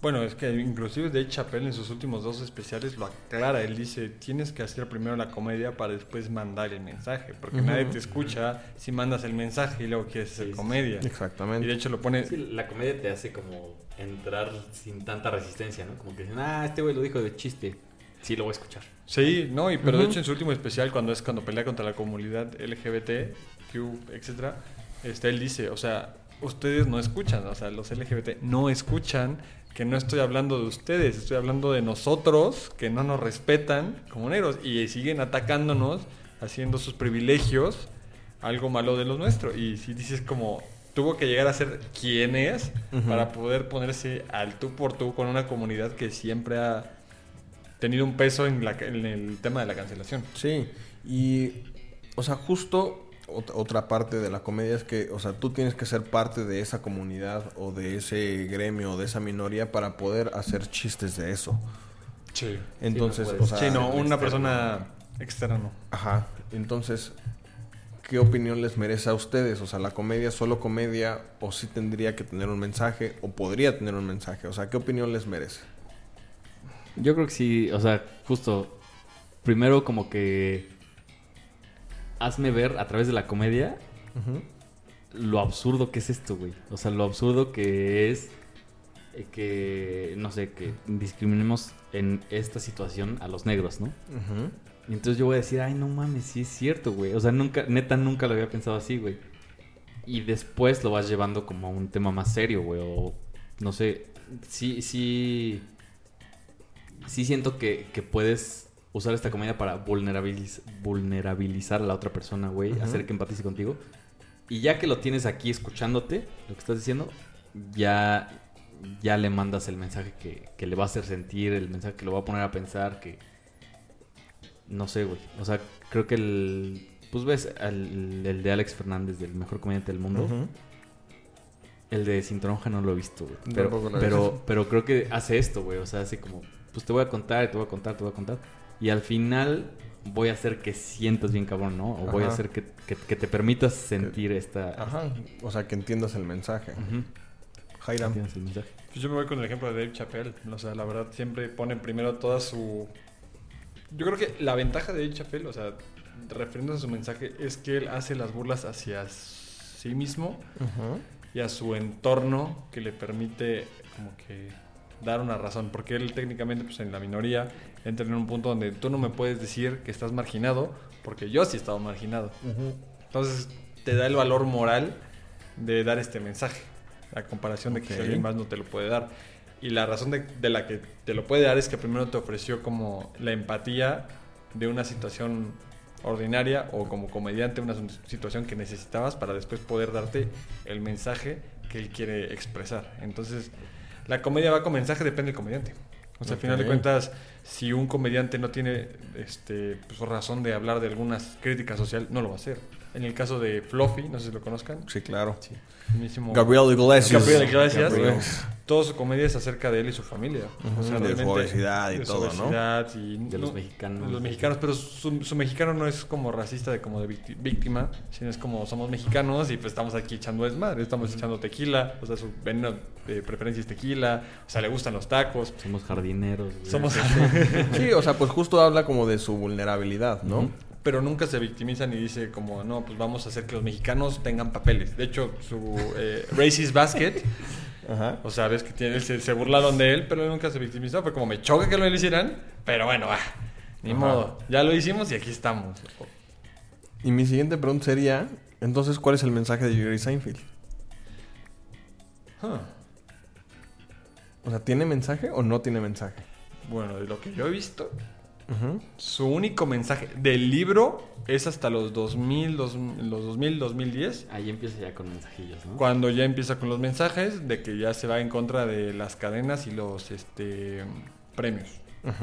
Bueno, es que inclusive Dave Chappelle en sus últimos dos especiales lo aclara. Él dice, tienes que hacer primero la comedia para después mandar el mensaje. Porque nadie te escucha si mandas el mensaje y luego quieres hacer Sí, sí, comedia. Y Exactamente. de hecho lo pone... Sí, la comedia te hace como entrar sin tanta resistencia, ¿no? Como que dicen, ah, este güey lo dijo de chiste. Sí, lo voy a escuchar. Sí, no, y pero de hecho en su último especial, cuando es cuando pelea contra la comunidad LGBT, Q, etcétera, este, él dice, o sea, ustedes no escuchan, o sea, los LGBT no escuchan que no estoy hablando de ustedes, estoy hablando de nosotros, que no nos respetan como negros y siguen atacándonos, haciendo sus privilegios algo malo de lo nuestro. Y si dices como, tuvo que llegar a ser quien es para poder ponerse al tú por tú con una comunidad que siempre ha tenido un peso en, la, en el tema de la cancelación. Sí, y, o sea, justo otra parte de la comedia es que, o sea, tú tienes que ser parte de esa comunidad o de ese gremio o de esa minoría para poder hacer chistes de eso. Sí. Entonces, Sí, no o sea, sí, no, un una externo. persona externa no. Ajá, entonces, ¿qué opinión les merece a ustedes? O sea, ¿la comedia es solo comedia o sí tendría que tener un mensaje o podría tener un mensaje? O sea, ¿qué opinión les merece? Yo creo que sí, o sea, justo, primero como que hazme ver a través de la comedia lo absurdo que es esto, güey. O sea, lo absurdo que es eh, que, no sé, que discriminemos en esta situación a los negros, ¿no? Y entonces yo voy a decir, ay, no mames, sí es cierto, güey. O sea, nunca, neta, nunca lo había pensado así, güey. Y después lo vas llevando como a un tema más serio, güey. O, no sé, sí, sí... Sí siento que, que puedes usar esta comedia para vulnerabiliz- vulnerabilizar a la otra persona, güey. Hacer que empatice contigo. Y ya que lo tienes aquí escuchándote, lo que estás diciendo, ya, ya le mandas el mensaje que, que le va a hacer sentir, el mensaje que lo va a poner a pensar, que... No sé, güey. O sea, creo que el... Pues ves al- el de Alex Fernández, del mejor comediante del mundo. El de Sintronja no lo he visto, güey. Pero, pero, pero creo que hace esto, güey. O sea, hace como, pues te voy a contar, te voy a contar, te voy a contar. Y al final voy a hacer que sientas bien cabrón, ¿no? O voy a hacer que, que- que te permitas sentir esta... Ajá. O sea, que entiendas el mensaje. Ujú. Jairam. Entiendes el mensaje. Pues yo me voy con el ejemplo de Dave Chappelle. O sea, la verdad, siempre pone primero toda su. Yo creo que la ventaja de Dave Chappelle, o sea, refiriéndose a su mensaje, es que él hace las burlas hacia sí mismo y a su entorno que le permite, como que, dar una razón. Porque él, técnicamente, pues en la minoría, entra en un punto donde tú no me puedes decir que estás marginado, porque yo sí he estado marginado. Entonces, te da el valor moral de dar este mensaje. La comparación de que alguien más no te lo puede dar. Y la razón de, de la que te lo puede dar es que primero te ofreció como la empatía de una situación ordinaria o como comediante una situación que necesitabas para después poder darte el mensaje que él quiere expresar. Entonces, la comedia va con mensaje, depende del comediante. O sea, al final de cuentas, si un comediante no tiene este, pues, razón de hablar de algunas críticas social, no lo va a hacer. En el caso de Fluffy, no sé si lo conozcan. Sí, claro. mismísimo- Gabriel Iglesias. Gabriel Iglesias. Gabriel. Toda su comedia es acerca de él y su familia. De su obesidad y de todo, ¿no? obesidad y De los mexicanos. de los mexicanos, pero su, su mexicano no es como racista de como de vícti- víctima, sino es como somos mexicanos y pues estamos aquí echando desmadre, estamos echando tequila, o sea, su veneno de preferencia es tequila, o sea, le gustan los tacos. Somos jardineros. Somos Sí, o sea, pues justo habla como de su vulnerabilidad, ¿no? Pero nunca se victimiza ni dice como, no, pues vamos a hacer que los mexicanos tengan papeles. De hecho, su eh, Racist Basket, [laughs] Ajá. o sea, ves que tiene, se, se burlaron de él, pero nunca se victimizó. Fue como, me choca que lo hicieran, pero bueno, ah, ni Ajá. modo. Ya lo hicimos y aquí estamos. Y mi siguiente pregunta sería, entonces, ¿cuál es el mensaje de Jerry Seinfeld? Huh. O sea, ¿tiene mensaje o no tiene mensaje? Bueno, de lo que yo he visto, Su único mensaje del libro es hasta los 2000, dos- los 2000, 2010. Ahí empieza ya con mensajillos, ¿no? Cuando ya empieza con los mensajes de que ya se va en contra de las cadenas y los este, premios.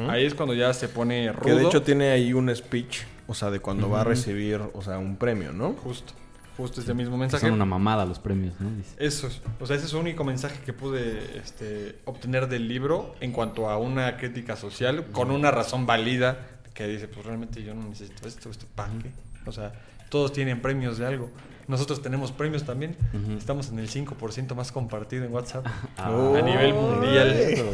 Ahí es cuando ya se pone rudo. Que de hecho tiene ahí un speech, o sea, de cuando va a recibir, o sea, un premio, ¿no? Justo, justo ese mismo mensaje. son una mamada los premios, ¿no? Eso es, o sea, ese es el único mensaje que pude este, obtener del libro en cuanto a una crítica social con una razón válida que dice, pues realmente yo no necesito esto, esto para qué. O sea, todos tienen premios de algo. Nosotros tenemos premios también. Estamos en el 5% más compartido en WhatsApp. Ah, a nivel mundial. eso.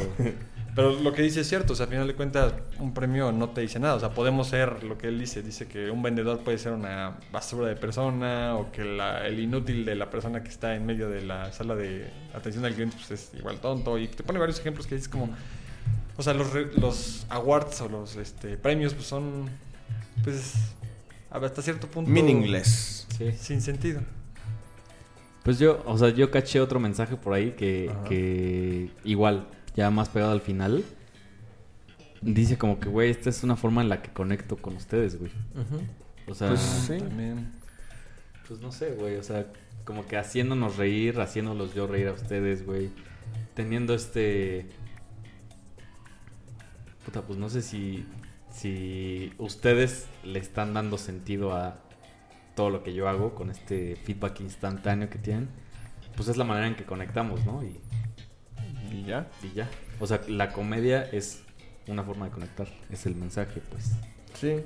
Pero lo que dice es cierto, o sea, a final de cuentas, un premio no te dice nada. O sea, podemos ser lo que él dice. Dice que un vendedor puede ser una basura de persona o que la- el inútil de la persona que está en medio de la sala de atención al cliente pues, es igual tonto. Y te pone varios ejemplos que dices como... O sea, los awards o los este, premios pues son, pues, hasta cierto punto... Meaningless. Sí. Sin sentido. Pues yo, o sea, yo caché otro mensaje por ahí que, que igual, ya más pegado al final, dice como que, güey, esta es una forma en la que conecto con ustedes, güey. O sea, Pues pues, sí. También. no sé, güey, o sea, como que haciéndonos reír, haciéndolos yo reír a ustedes, güey. Teniendo este... Puta, pues no sé si, si ustedes le están dando sentido a todo lo que yo hago con este feedback instantáneo que tienen. Pues es la manera en que conectamos, ¿no? Y, Y ya. y ya. O sea, la comedia es una forma de conectar. Es el mensaje, pues. Sí.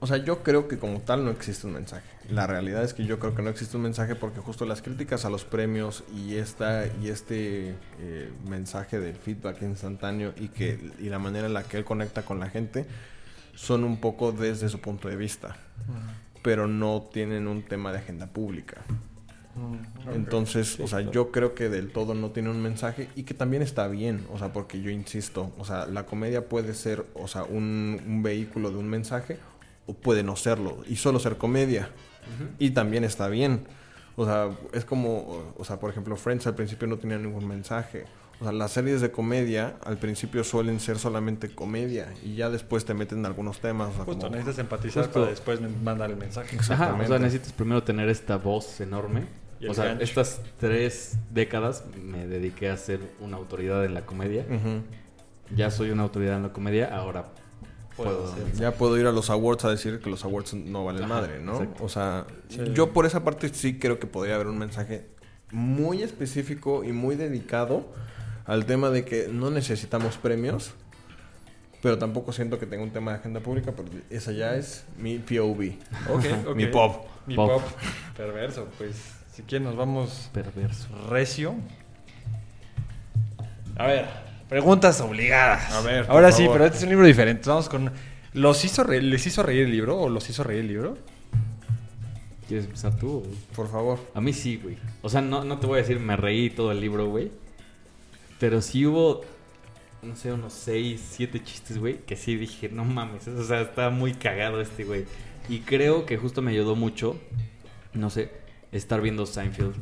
O sea, yo creo que como tal no existe un mensaje. La realidad es que yo creo que no existe un mensaje porque justo las críticas a los premios y esta y este eh, mensaje del feedback instantáneo y que y la manera en la que él conecta con la gente son un poco desde su punto de vista, pero no tienen un tema de agenda pública. Mm. Entonces, Sí, o sea, claro. yo creo que del todo no tiene un mensaje y que también está bien, o sea, porque yo insisto, o sea, la comedia puede ser, o sea, un, un vehículo de un mensaje o puede no serlo y solo ser comedia. Y también está bien. O sea, es como, o sea, por ejemplo, Friends al principio no tenía ningún mensaje. O sea, las series de comedia al principio suelen ser solamente comedia y ya después te meten algunos temas. O sea, Justo, como- necesitas empatizar Justo. para después mandar el mensaje. Ajá, o sea, necesitas primero tener esta voz enorme. O sea, gancho. estas tres décadas me dediqué a ser una autoridad en la comedia. Ya soy una autoridad en la comedia, ahora Puedo. Ya puedo ir a los awards a decir que los awards no valen Ajá, madre, ¿no? exacto. O sea, Sí. yo por esa parte sí creo que podría haber un mensaje muy específico y muy dedicado al tema de que no necesitamos premios, pero tampoco siento que tenga un tema de agenda pública, pero esa ya es mi POV. Ok, [laughs] ok. Mi pop. Mi Pop. pop. Perverso, pues. Si quieren nos vamos Perverso. recio. A ver, preguntas obligadas. A ver, por Ahora sí, pero este es un libro diferente. Vamos con... ¿Los hizo re- ¿Les hizo reír el libro o los hizo reír el libro? ¿Quieres empezar tú? güey? Por favor. A mí sí, güey. O sea, no, no te voy a decir me reí todo el libro, güey. Pero sí hubo, no sé, unos 6, 7 chistes, güey, que sí dije, no mames. O sea, está muy cagado este, güey. Y creo que justo me ayudó mucho, no sé, estar viendo Seinfeld.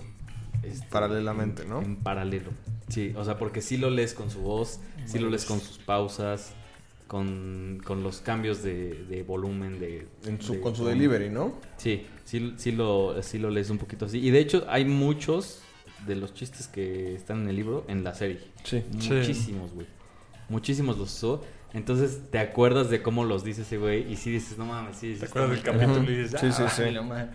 este, Paralelamente, en- ¿no? En paralelo. Sí, o sea, porque sí lo lees con su voz, sí lo lees con sus pausas, con, con los cambios de, de volumen, de... En su, de- con su delivery, ¿no? Sí, sí, sí, lo, sí lo lees un poquito así. Y de hecho hay muchos de los chistes que están en el libro en la serie. Sí. Muchísimos, güey. Muchísimos los usó. Entonces te acuerdas de cómo los dice ese güey y sí dices, no mames, sí, sí ¿Te acuerdas del capítulo y dices, Sí, sí, "Ah, sí". vale, madre"?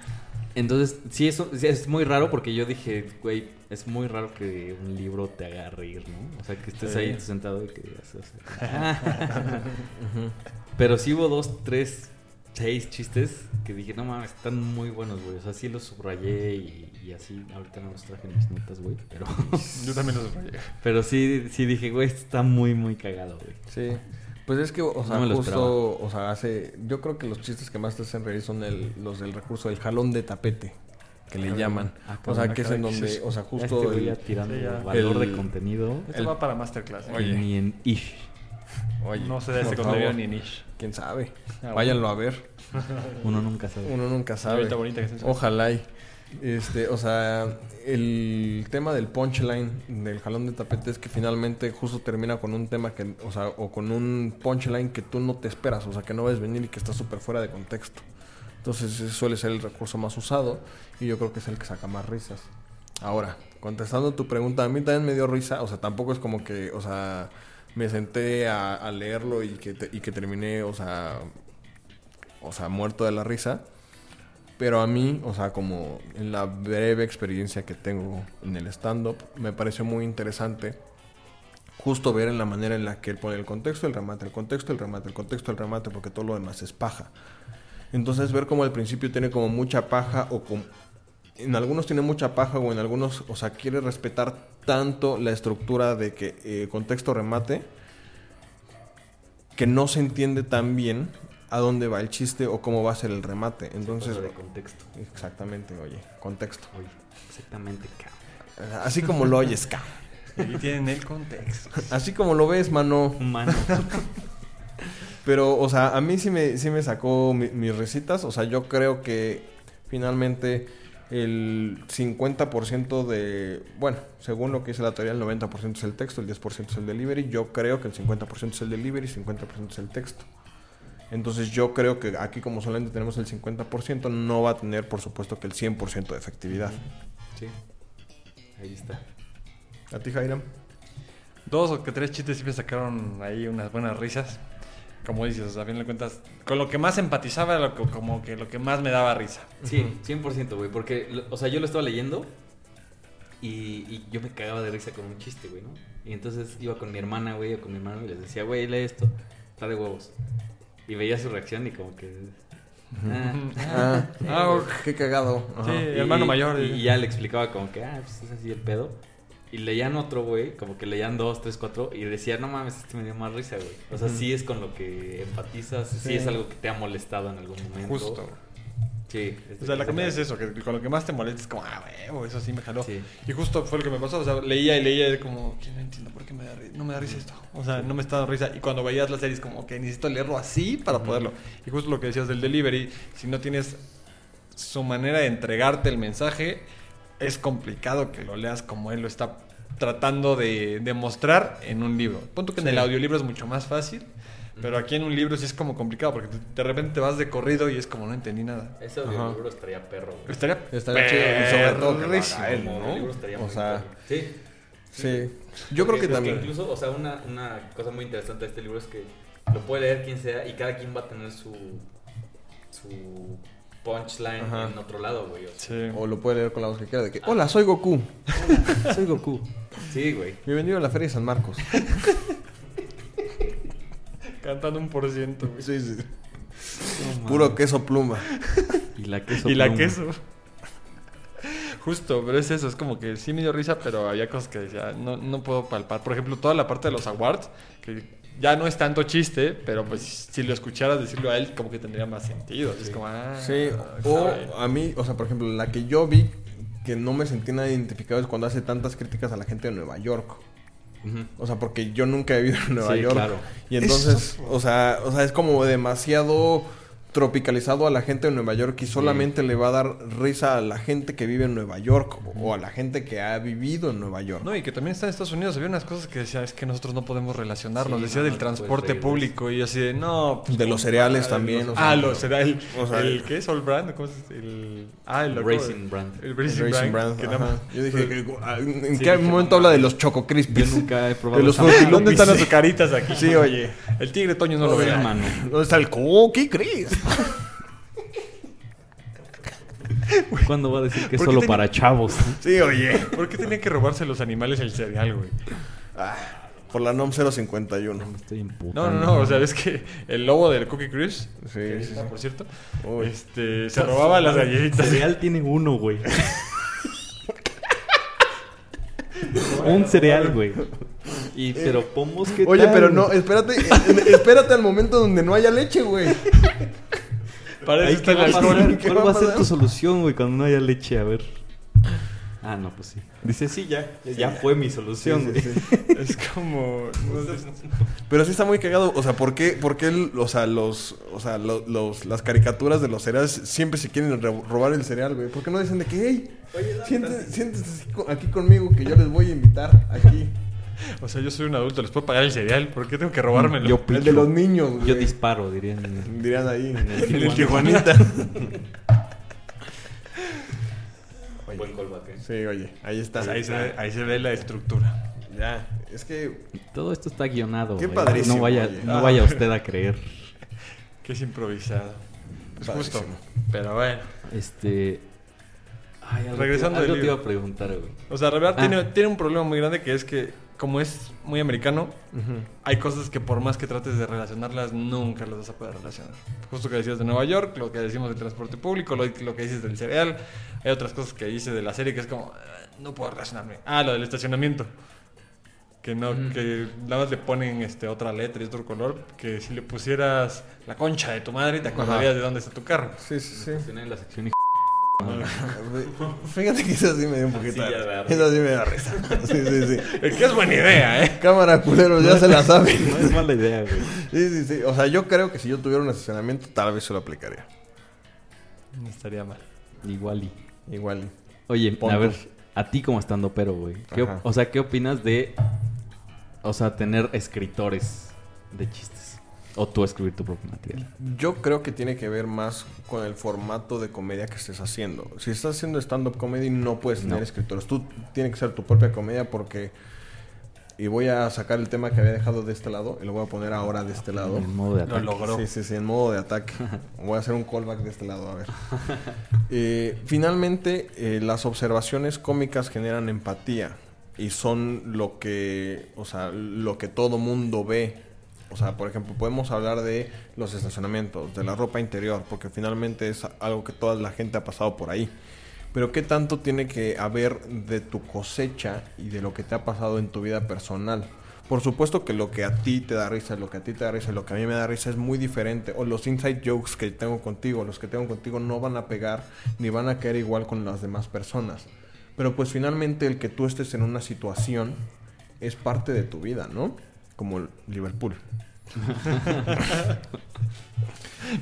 Entonces, sí, eso sí, es muy raro porque yo dije, güey, es muy raro que un libro te haga reír, ¿no? O sea, que estés Sí. ahí sentado y que digas, o sea, [laughs] Pero sí hubo dos, tres, seis chistes que dije, no mames, están muy buenos, güey. O sea, sí los subrayé y, y así. Ahorita no los traje en mis notas, güey. Pero, [laughs] Yo también lo subrayé. pero sí, sí dije, güey, está muy, muy cagado, güey. Sí. Pues es que, o sea, No justo, o sea, hace... Yo creo que los chistes que más te hacen reír son el- los del recurso del jalón de tapete, que le Ah, llaman. ah, o sea, que es ah, en caray, ¿qué es donde, o sea, Ya justo... este güey el- ya tirando Sí, ya. valor de contenido. Esto El- va para Masterclass. ¿eh? Oye. Ni en ish. Oye, no se da ese contenido ni niche. ¿Quién sabe? Ah, Váyanlo a ver. [laughs] Uno nunca sabe. Uno nunca sabe. Ahorita bonita que se Ojalá y... Este, o sea, el tema del punchline del jalón de tapete es que finalmente justo termina con un tema que, o sea, o con un punchline que tú no te esperas, o sea, que no ves venir y que está súper fuera de contexto. Entonces ese suele ser el recurso más usado y yo creo que es el que saca más risas. Ahora, contestando tu pregunta, a mí también me dio risa, o sea, tampoco es como que, o sea, me senté a, leerlo y que, y que terminé, o sea, o sea, muerto de la risa. Pero a mí, o sea, como en la breve experiencia que tengo en el stand-up, me pareció muy interesante justo ver en la manera en la que él pone el contexto, el remate, el contexto, el remate, el contexto, el remate, porque todo lo demás es paja. Entonces ver cómo al principio tiene como mucha paja o como... En algunos tiene mucha paja o en algunos, o sea, quiere respetar tanto la estructura de que eh, contexto remate que no se entiende tan bien a dónde va el chiste o cómo va a ser el remate. Entonces, de contexto. exactamente, oye, contexto. Oye, exactamente, cabrón. Así como lo oyes, ca. Y tienen el contexto. [laughs] Así como lo ves, mano. Humano. [laughs] Pero, o sea, a mí sí me, sí me sacó mi- mis risitas. O sea, yo creo que finalmente el 50% de... Bueno, según lo que dice la teoría, el 90% es el texto, el 10% es el delivery. Yo creo que el 50% es el delivery y el 50% es el texto. Entonces yo creo que aquí como solamente tenemos el 50%, no va a tener, por supuesto, que el 100% de efectividad. Sí. Ahí está. ¿A ti, Jairam? Dos o que tres chistes me sacaron ahí unas buenas risas. Como dices, o sea, a fin de cuentas, con lo que más empatizaba era lo que, como que lo que más me daba risa. Sí, 100%, güey. Porque, lo- o sea, yo lo estaba leyendo y, y yo me cagaba de risa con un chiste, güey, ¿no? Y entonces iba con mi hermana, güey, o con mi hermano y les decía, güey, lee esto, está de huevos. Y veía su reacción y como que... ah, Ah, Ah, ok. qué cagado. Ajá. Sí. Y- hermano mayor, Y, y ya le explicaba como que, ah, pues es así el pedo. Y leían otro, güey, como que leían dos, tres, cuatro, y decían, no mames, este me dio más risa, güey. O sea, sí es con lo que empatizas, sí. Sí. es algo que te ha molestado en algún momento. Justo. Sí. O sea, la comedia es eso, que con lo que más te molesta es como, ah, huevo, eso sí me jaló. Sí. Y justo fue lo que me pasó, o sea, leía y leía y era como, que no entiendo por qué me da risa, no me da risa esto. O sea, no me está dando risa. Y cuando veías la serie es como que necesito leerlo así para poderlo. Y justo lo que decías del delivery, si no tienes su manera de entregarte el mensaje, es complicado que lo leas como él lo está tratando de demostrar en un libro. Punto que en el audiolibro es mucho más fácil, pero aquí en un libro sí es como complicado porque de repente te vas de corrido y es como no entendí nada. Ese audiolibro estaría perro, güey. Estaría, Estaría chido, y sobre todo que haga él, ¿no? estaría O muy sea, perro. Sí. Sí. Yo creo que también. incluso, o sea, una, una cosa muy interesante de este libro es que lo puede leer quien sea y cada quien va a tener su, su punchline Ajá. en otro lado, güey. O sea, Sí. O lo puede leer con la voz que quiera de que, hola, soy Goku. soy Goku. Sí, güey. Bienvenido a la Feria de San Marcos. Cantando un por ciento, güey. Sí, sí. Puro queso pluma. Y la queso. Y la pluma. queso. Justo, pero es eso, es como que sí me dio risa, pero había cosas que decía, no, no puedo palpar. Por ejemplo, toda la parte de los awards, que ya no es tanto chiste, pero pues si lo escucharas decirlo a él, como que tendría más sentido. Es como, ah, Sí, o a mí, o sea, por ejemplo, la que yo vi que no me sentí nada identificado es cuando hace tantas críticas a la gente de Nueva York. O sea, porque yo nunca he vivido en Nueva Sí, York. claro. Y entonces, o sea, o sea, es como demasiado tropicalizado a la gente de Nueva York y solamente le va a dar risa a la gente que vive en Nueva York o a la gente que ha vivido en Nueva York. No, y que también está en Estados Unidos. Había unas cosas que decía, es que nosotros no podemos relacionarnos. Sí, decía no, del transporte público. Y así de, no. pues, De los cereales ah, también, los- o sea, ah, los cereales. o sea, ¿El qué es? ¿All Brand? ¿Cómo es? El, ah, el logo Racing Brand. El Racing, Racing Brand. Brand, que ajá. nada más- Yo dije, ¿en Sí, qué dije, momento no habla de los Choco Crispies? Yo nunca he probado De los. ¿Dónde están las azucaritas aquí? Sí, oye. El tigre Toño no lo ve. hermano. ¿Dónde está el Cookie Cris? [laughs] ¿Cuándo va a decir que es ¿Por qué solo tenía- para chavos? Sí, oye. ¿Por qué tenían que robarse los animales el cereal, güey? Ah, por la NOM 051. Me estoy No, no, no. O sea, es que el lobo del Cookie Crisp, Sí, que ahí sí, está, sí. por cierto, Uy. este, se robaba las galletitas. cereal tiene uno, güey. Un cereal, güey. Y pero pomos que Oye, pero no, espérate, espérate al momento donde no haya leche, güey. Para eso está va a el alcohol. ¿Cuál va a ser tu solución, güey, cuando no haya leche? A ver. Ah, no, pues sí. Dice, sí, ya. Ya fue mi solución, Sí, güey. sí, sí. [laughs] Es como... no sé, Pero sí está muy cagado, o sea, ¿por qué, por qué el- o sea, los, o sea, lo- los, las caricaturas de los cereales siempre se quieren ro- robar el cereal, güey? ¿Por qué no dicen de que, hey, siéntense, siéntense así co- aquí conmigo que yo les voy a invitar aquí? O sea, yo soy un adulto, les puedo pagar el cereal. ¿Por qué tengo que robármelo? Yo El de los niños, güey. Yo disparo, dirían. Dirían ahí, en el. Tijuanita. Buen callback, ¿eh? Sí, oye, ahí está. Pues ahí, se ve, ahí se ve la estructura. Ya, es que Todo esto está guionado. Qué padrísimo, No vaya, oye. no Ah. vaya usted a creer. [laughs] Que es improvisado. Es justo. Pero bueno. Este. Ay, algo Regresando te, del algo te libro. iba a preguntar, güey. O sea, Rebel Ah. tiene, tiene un problema muy grande que es que, como es muy americano, hay cosas que por más que trates de relacionarlas, nunca las vas a poder relacionar. Justo que decías de Nueva York, lo que decimos del transporte público, lo, lo que dices del cereal. Hay otras cosas que dice de la serie que es como, "Ah, no puedo relacionarme. Ah, lo del estacionamiento. Que no, que nada más le ponen este, otra letra y otro color. Que si le pusieras la concha de tu madre, te acordarías Ajá. de dónde está tu carro. Sí, sí, sí. Tiene la sección [laughs] Fíjate que eso sí me dio un poquito Sí, de. Eso sí me da risa. [laughs] Sí, sí, sí. [laughs] Es que es buena idea, ¿eh? Cámara, culeros, ya se la saben. No es mala idea, güey. Sí, sí, sí. O sea, yo creo que si yo tuviera un estacionamiento, tal vez se lo aplicaría. No estaría mal. Igual y. Igual. Oye, Puntos. a ver, a ti como estando pero, güey. ¿qué op- Ajá. O sea, ¿qué opinas de. O sea, tener escritores de chistes? O tú escribir tu propio material. Yo creo que tiene que ver más con el formato de comedia que estés haciendo. Si estás haciendo stand-up comedy, no puedes tener No. escritores. Tú tienes que ser tu propia comedia porque... Y voy a sacar el tema que había dejado de este lado y lo voy a poner ahora de este lado. En modo de Lo ataque. logró. Sí, sí, sí, en modo de ataque. [laughs] Voy a hacer un callback de este lado, a ver. [laughs] Eh, finalmente, eh, las observaciones cómicas generan empatía y son lo que, o sea, lo que todo mundo ve. O sea, por ejemplo, podemos hablar de los estacionamientos, de la ropa interior, porque finalmente es algo que toda la gente ha pasado por ahí. Pero ¿qué tanto tiene que haber de tu cosecha y de lo que te ha pasado en tu vida personal? Por supuesto que lo que a ti te da risa, lo que a ti te da risa, lo que a mí me da risa es muy diferente. O los inside jokes que tengo contigo, los que tengo contigo no van a pegar ni van a caer igual con las demás personas. Pero pues finalmente el que tú estés en una situación es parte de tu vida, ¿no? Como Liverpool. [laughs]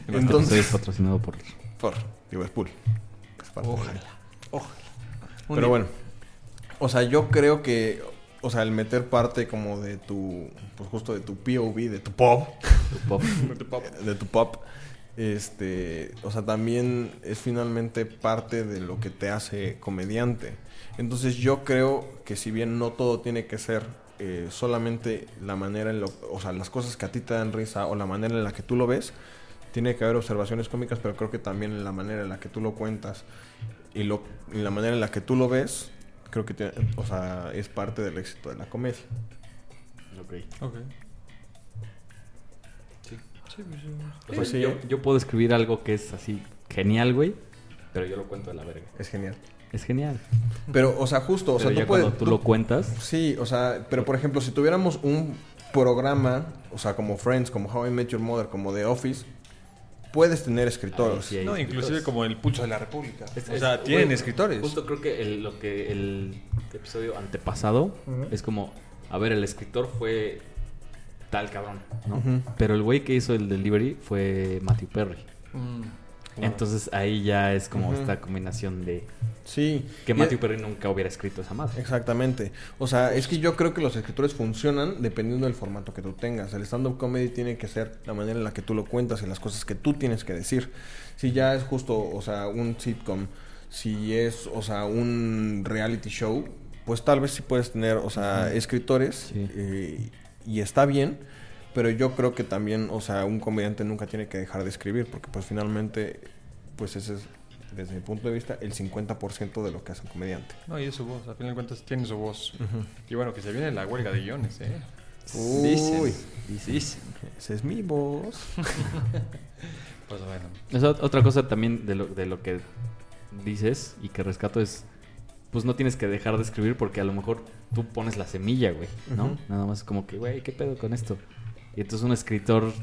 Entonces, Entonces, patrocinado por. por Liverpool. De- Ojalá. Ojalá. Pero día. bueno, o sea, yo creo que o sea, el meter parte como de tu, pues justo de tu POV, de tu pop, Tu pop. de tu pop, este, o sea, también es finalmente parte de lo que te hace comediante. Entonces yo creo que si bien no todo tiene que ser eh, solamente la manera en lo, o sea, las cosas que a ti te dan risa o la manera en la que tú lo ves, tiene que haber observaciones cómicas, pero creo que también en la manera en la que tú lo cuentas y, lo, la manera en la que tú lo ves, creo que tiene- o sea, es parte del éxito de la comedia. Ok. Ok. Sí. Sí, pues, sí. O sea, Pues sí. yo, yo puedo escribir algo que es así genial, güey, pero yo lo cuento de la verga. Es genial. Es genial. Pero, o sea, justo, o pero sea, ya tú puedes... cuando tú tú- lo cuentas, Sí, o sea, pero por ejemplo, si tuviéramos un programa, o sea, como Friends, como How I Met Your Mother, como The Office, puedes tener escritores. Ahí sí hay No, escritores. inclusive como el pulso de la República. Es- o es- sea, tienen escritores. Justo creo que el, lo que el episodio antepasado es como, a ver, el escritor fue tal cabrón, ¿no? Pero el güey que hizo el delivery fue Matthew Perry. Mm, claro. Entonces ahí ya es como esta combinación de Sí. que Matthew Perry nunca hubiera escrito esa madre. Exactamente. O sea, es que yo creo que los escritores funcionan dependiendo del formato que tú tengas. El stand-up comedy tiene que ser la manera en la que tú lo cuentas y las cosas que tú tienes que decir. Si ya es justo, o sea, un sitcom, si es, o sea, un reality show, pues tal vez sí puedes tener, o sea, escritores Sí. eh, y está bien. Pero yo creo que también, o sea, un comediante nunca tiene que dejar de escribir porque pues finalmente, pues ese es, desde mi punto de vista, el 50% de lo que hace un comediante. No, y es su voz. A final de cuentas tiene su voz. Y bueno, que se viene la huelga de guiones, ¿eh? Uy. Dicen. Dicen. Esa es mi voz. [laughs] Pues bueno. Esa ot- otra cosa también de lo, de lo que dices y que rescato es, pues no tienes que dejar de escribir porque a lo mejor tú pones la semilla, güey, ¿no? Nada más como que, güey, ¿qué pedo con esto? Y entonces un escritor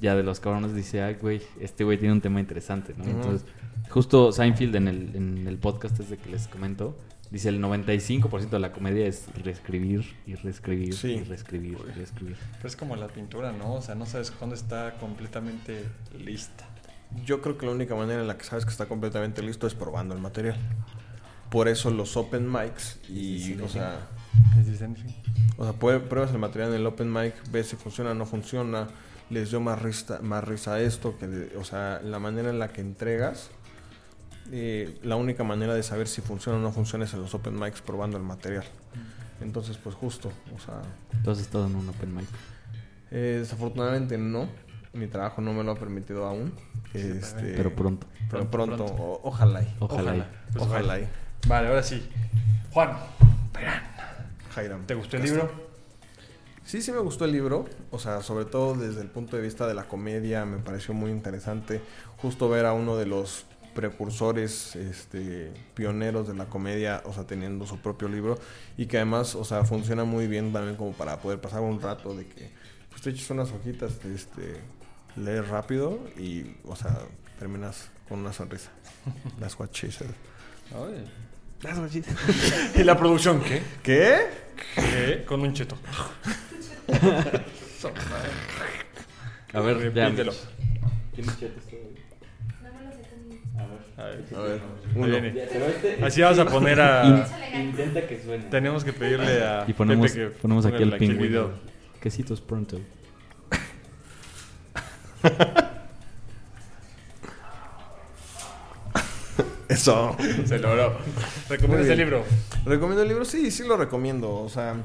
ya de los cabrones dice, ay, güey, este güey tiene un tema interesante, ¿no? Entonces, justo Seinfeld en el, en el podcast este que les comento, dice el 95% de la comedia es reescribir y reescribir Sí. y reescribir y reescribir. Pero es como la pintura, ¿no? O sea, no sabes cuándo está completamente lista. Yo creo que la única manera en la que sabes que está completamente listo es probando el material. Por eso los open mics y, o sea. O sea, pruebas el material en el open mic, ves si funciona o no funciona, les dio más risa, más risa esto, que, de- o sea, la manera en la que entregas, eh, la única manera de saber si funciona o no funciona es en los open mics probando el material. Entonces, pues justo, o sea, Entonces todo en un open mic. Eh, desafortunadamente no. Mi trabajo no me lo ha permitido aún. Este, Pero pronto. pero Pronto, pronto, pronto. o- ojalá. y- Ojalá. Pues ojalá. y. Vale, ahora sí. Juan, ¿te gustó el libro? Sí, sí me gustó el libro. O sea, sobre todo desde el punto de vista de la comedia me pareció muy interesante. Justo ver a uno de los precursores, este, pioneros de la comedia, o sea, teniendo su propio libro y que además, o sea, funciona muy bien también como para poder pasar un rato de que pues te eches unas hojitas, este, lees rápido y, o sea, terminas con una sonrisa. [laughs] That's what she said. ¿Y la producción qué? ¿Qué? ¿Qué? Con un cheto. [laughs] A ver, ya. Repítelo. ¿Tienes chetos. A ver. A ver. Uno. este- Así vamos a poner a... In- Intenta que suene. Tenemos que pedirle a Y ponemos, Pepe que ponemos aquí el pingüino. video. Quesitos pronto. [laughs] [laughs] Eso. Se logró. ¿Recomiendas el libro? ¿Recomiendo el libro? Sí, sí lo recomiendo. O sea,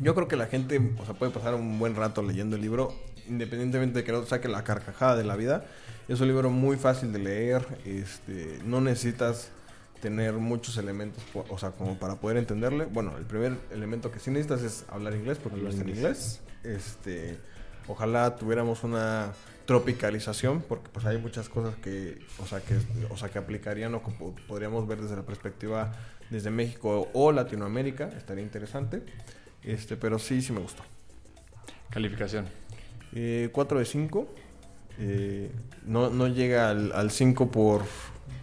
yo creo que la gente o sea, puede pasar un buen rato leyendo el libro, independientemente de que no te saque la carcajada de la vida. Es un libro muy fácil de leer. Este, no necesitas tener muchos elementos, o sea, como para poder entenderle. Bueno, el primer elemento que sí necesitas es hablar inglés, porque Hablar no está en inglés. inglés. Este, ojalá tuviéramos una tropicalización, porque pues hay muchas cosas que, o sea, que, o sea, que aplicarían o que po- podríamos ver desde la perspectiva desde México o Latinoamérica, estaría interesante. Este, pero sí, sí me gustó. Calificación. Eh, 4 de 5. no, no llega al 5 por...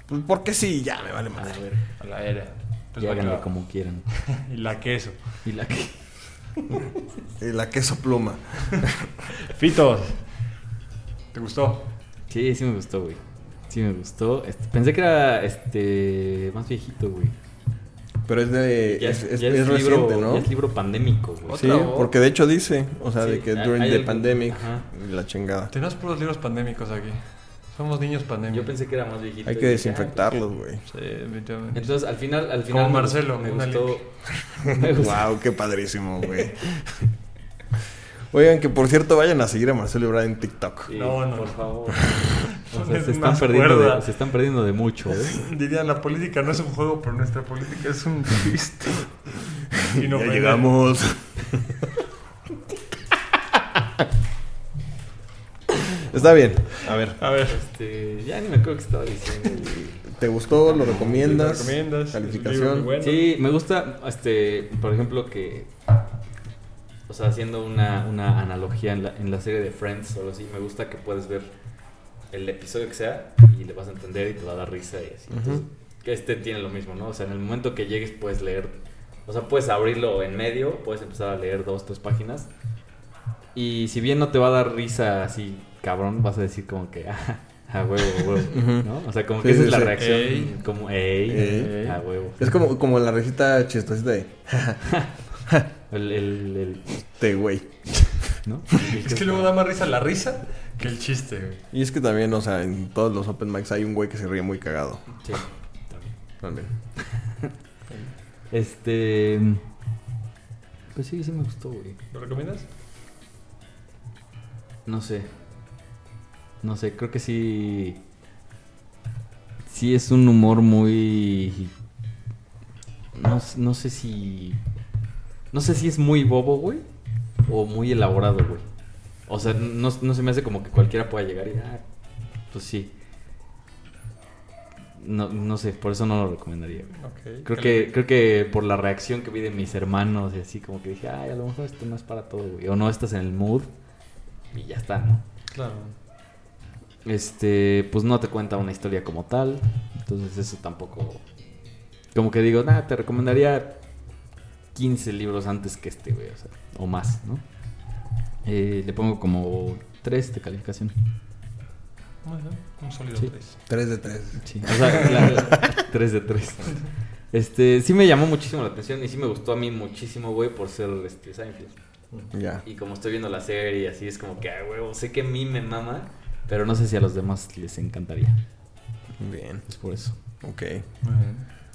pues, porque sí, ya me vale A ver, A la era. Pues como quieran. [laughs] Y la queso. Y la que... [laughs] Eh, la queso pluma. Fitos. ¿Te gustó? Sí, sí me gustó, güey. Sí me gustó. Este, pensé que era este más viejito, güey. Pero es de. Ya es, es, es- ya es es libro, reciente, ¿no? ya es libro pandémico, güey. Sí, voz. porque de hecho dice, o sea, Sí, de que hay- during hay the algo- pandemic, Ajá. la chingada. Tenemos puros libros pandémicos aquí. Somos niños pandémicos. Yo pensé que era más viejito. Hay que ah, desinfectarlos, güey. Sí, definitivamente. Entonces, al final, al final. me- Marcelo, [laughs] me gustó. me gustó. wow, qué padrísimo, güey. [laughs] Oigan, que por cierto, vayan a seguir a Marcelo Ebrard en TikTok. Sí, No, no. Por favor. O Son sea, se, es están perdiendo de, se están perdiendo de mucho, ¿eh? [laughs] Dirían, la política no es un juego, pero nuestra política es un chiste. [laughs] Y no ya llegamos. [laughs] Está bien. A ver, A ver, Este, ya ni me acuerdo qué estaba diciendo. ¿te gustó? ¿Lo ¿lo recomiendas? recomiendas? Libro muy Calificación. bueno. Sí, me gusta, este, por ejemplo, que. O sea, haciendo una, una analogía en la, en la serie de Friends o algo así, me gusta que puedes ver el episodio que sea y le vas a entender y te va a dar risa y así. Entonces, que este tiene lo mismo, ¿no? O sea, en el momento que llegues puedes leer, o sea, puedes abrirlo en medio, puedes empezar a leer dos, tres páginas. Y si bien no te va a dar risa así, cabrón, vas a decir como que, [laughs] ah, a huevo, a huevo. ¿no? O sea, como Sí, que esa sí, es la sí. reacción, Ey. como, ey, Ey. a huevo. Es como, como la recita chistosita de [laughs] [laughs] El, el, el, te, güey. ¿no? [laughs] Es que luego da más risa la risa que el chiste, güey. Y es que también, o sea, en todos los open mics hay un güey que se ríe muy cagado. Sí, también. También. [laughs] Este. Pues sí, sí me gustó, güey. ¿Lo recomiendas? No sé. No sé, creo que sí. Sí es un humor muy. No, no sé si. No sé si es muy bobo, güey. O muy elaborado, güey. O sea, no, no se me hace como que cualquiera pueda llegar y. Ah, pues sí. No, no sé, por eso no lo recomendaría, güey. Ok. Creo que, creo que por la reacción que vi de mis hermanos y así, como que dije, ay, a lo mejor esto no es para todo, güey. O no estás en el mood y ya está, ¿no? Claro. Este, pues no te cuenta una historia como tal. Entonces eso tampoco... Como que digo, nada, te recomendaría 15 libros antes que este, güey. O, sea, o más, ¿no? Eh, le pongo como 3 de calificación. Un sólido Sí. 3. 3 de 3. Sí, o sea, 3 [laughs] de 3. Este, sí me llamó muchísimo la atención y sí me gustó a mí muchísimo, güey, por ser este, Seinfeld. Ya. Y como estoy viendo la serie y así, es como que, ah, huevo, sé que a mí me mama, pero no sé si a los demás les encantaría. Bien. Es por eso. Ok.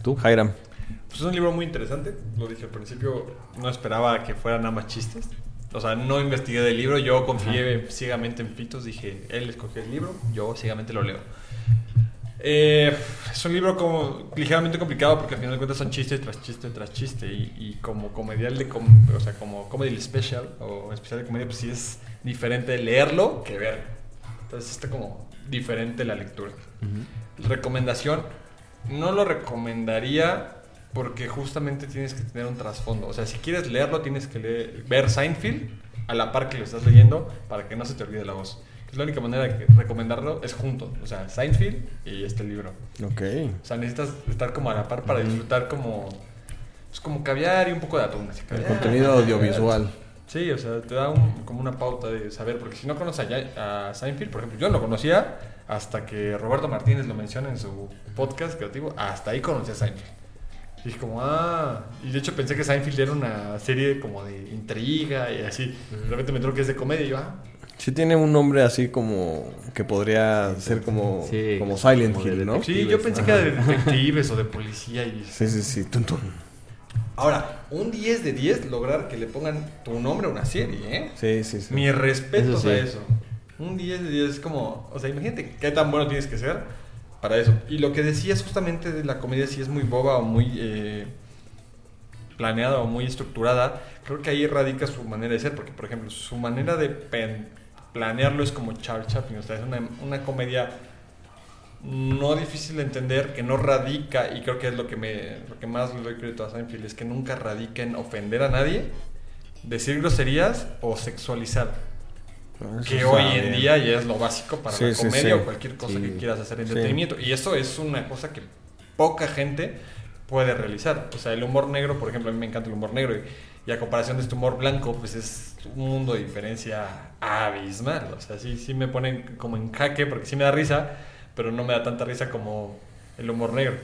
¿Tú? Jairam. Pues es un libro muy interesante. Lo dije al principio, no esperaba que fueran nada más chistes. O sea, no investigué del libro, yo confié ciegamente en Pitos, dije, él escogió el libro, yo ciegamente lo leo. Eh, es un libro como ligeramente complicado porque al final de cuentas son chiste tras chiste tras chiste y, y como comedial de com- o sea, como comedy special o especial de comedia, pues sí es diferente leerlo que ver. Entonces está como diferente la lectura. Recomendación, no lo recomendaría porque justamente tienes que tener un trasfondo. O sea, si quieres leerlo, tienes que leer- ver Seinfeld a la par que lo estás leyendo para que no se te olvide la voz. Es la única manera de recomendarlo es junto. O sea, Seinfeld y este libro. Ok. O sea, necesitas estar como a la par para disfrutar como... Pues como caviar y un poco de atún. así, El contenido caviar. [laughs] audiovisual. Sí, o sea, te da un- como una pauta de saber, porque si no conoces a, a Seinfeld, por ejemplo, yo no lo conocía hasta que Roberto Martínez lo menciona en su podcast creativo, hasta ahí conocí a Seinfeld. Y dije como, ah, y de hecho pensé que Seinfeld era una serie como de intriga y así. De repente me entró que es de comedia y yo, ah, Sí tiene un nombre así como que podría ser como, Sí, como Silent como de Hill, ¿no? sí, yo pensé que era de detectives o de policía y... Sí, sí, sí. Tun, tun. Ahora, un 10 de 10 lograr que le pongan tu nombre a una serie, ¿eh? Sí, sí, sí. Mis respetos Eso sí. a eso. Un 10 de 10 es como, o sea, imagínate qué tan bueno tienes que ser para eso. Y lo que decías justamente de la comedia, si es muy boba o muy eh, planeada o muy estructurada, creo que ahí radica su manera de ser, porque por ejemplo, su manera de planearlo es como Charles Chaplin, o sea, es una, una comedia no difícil de entender, que no radica, y creo que es lo que, me, lo que más le doy crédito a Seinfeld, es que nunca radica en ofender a nadie, decir groserías o sexualizar eso que hoy en día ya es lo básico para Sí, la sí, comedia sí. o cualquier cosa Sí. que quieras hacer en Sí. entretenimiento. Y eso es una cosa que poca gente puede realizar. O sea, el humor negro, por ejemplo, a mí me encanta el humor negro y, y a comparación de este humor blanco, pues es un mundo de diferencia abismal. O sea, sí, sí me ponen como en jaque porque sí me da risa, pero no me da tanta risa como el humor negro.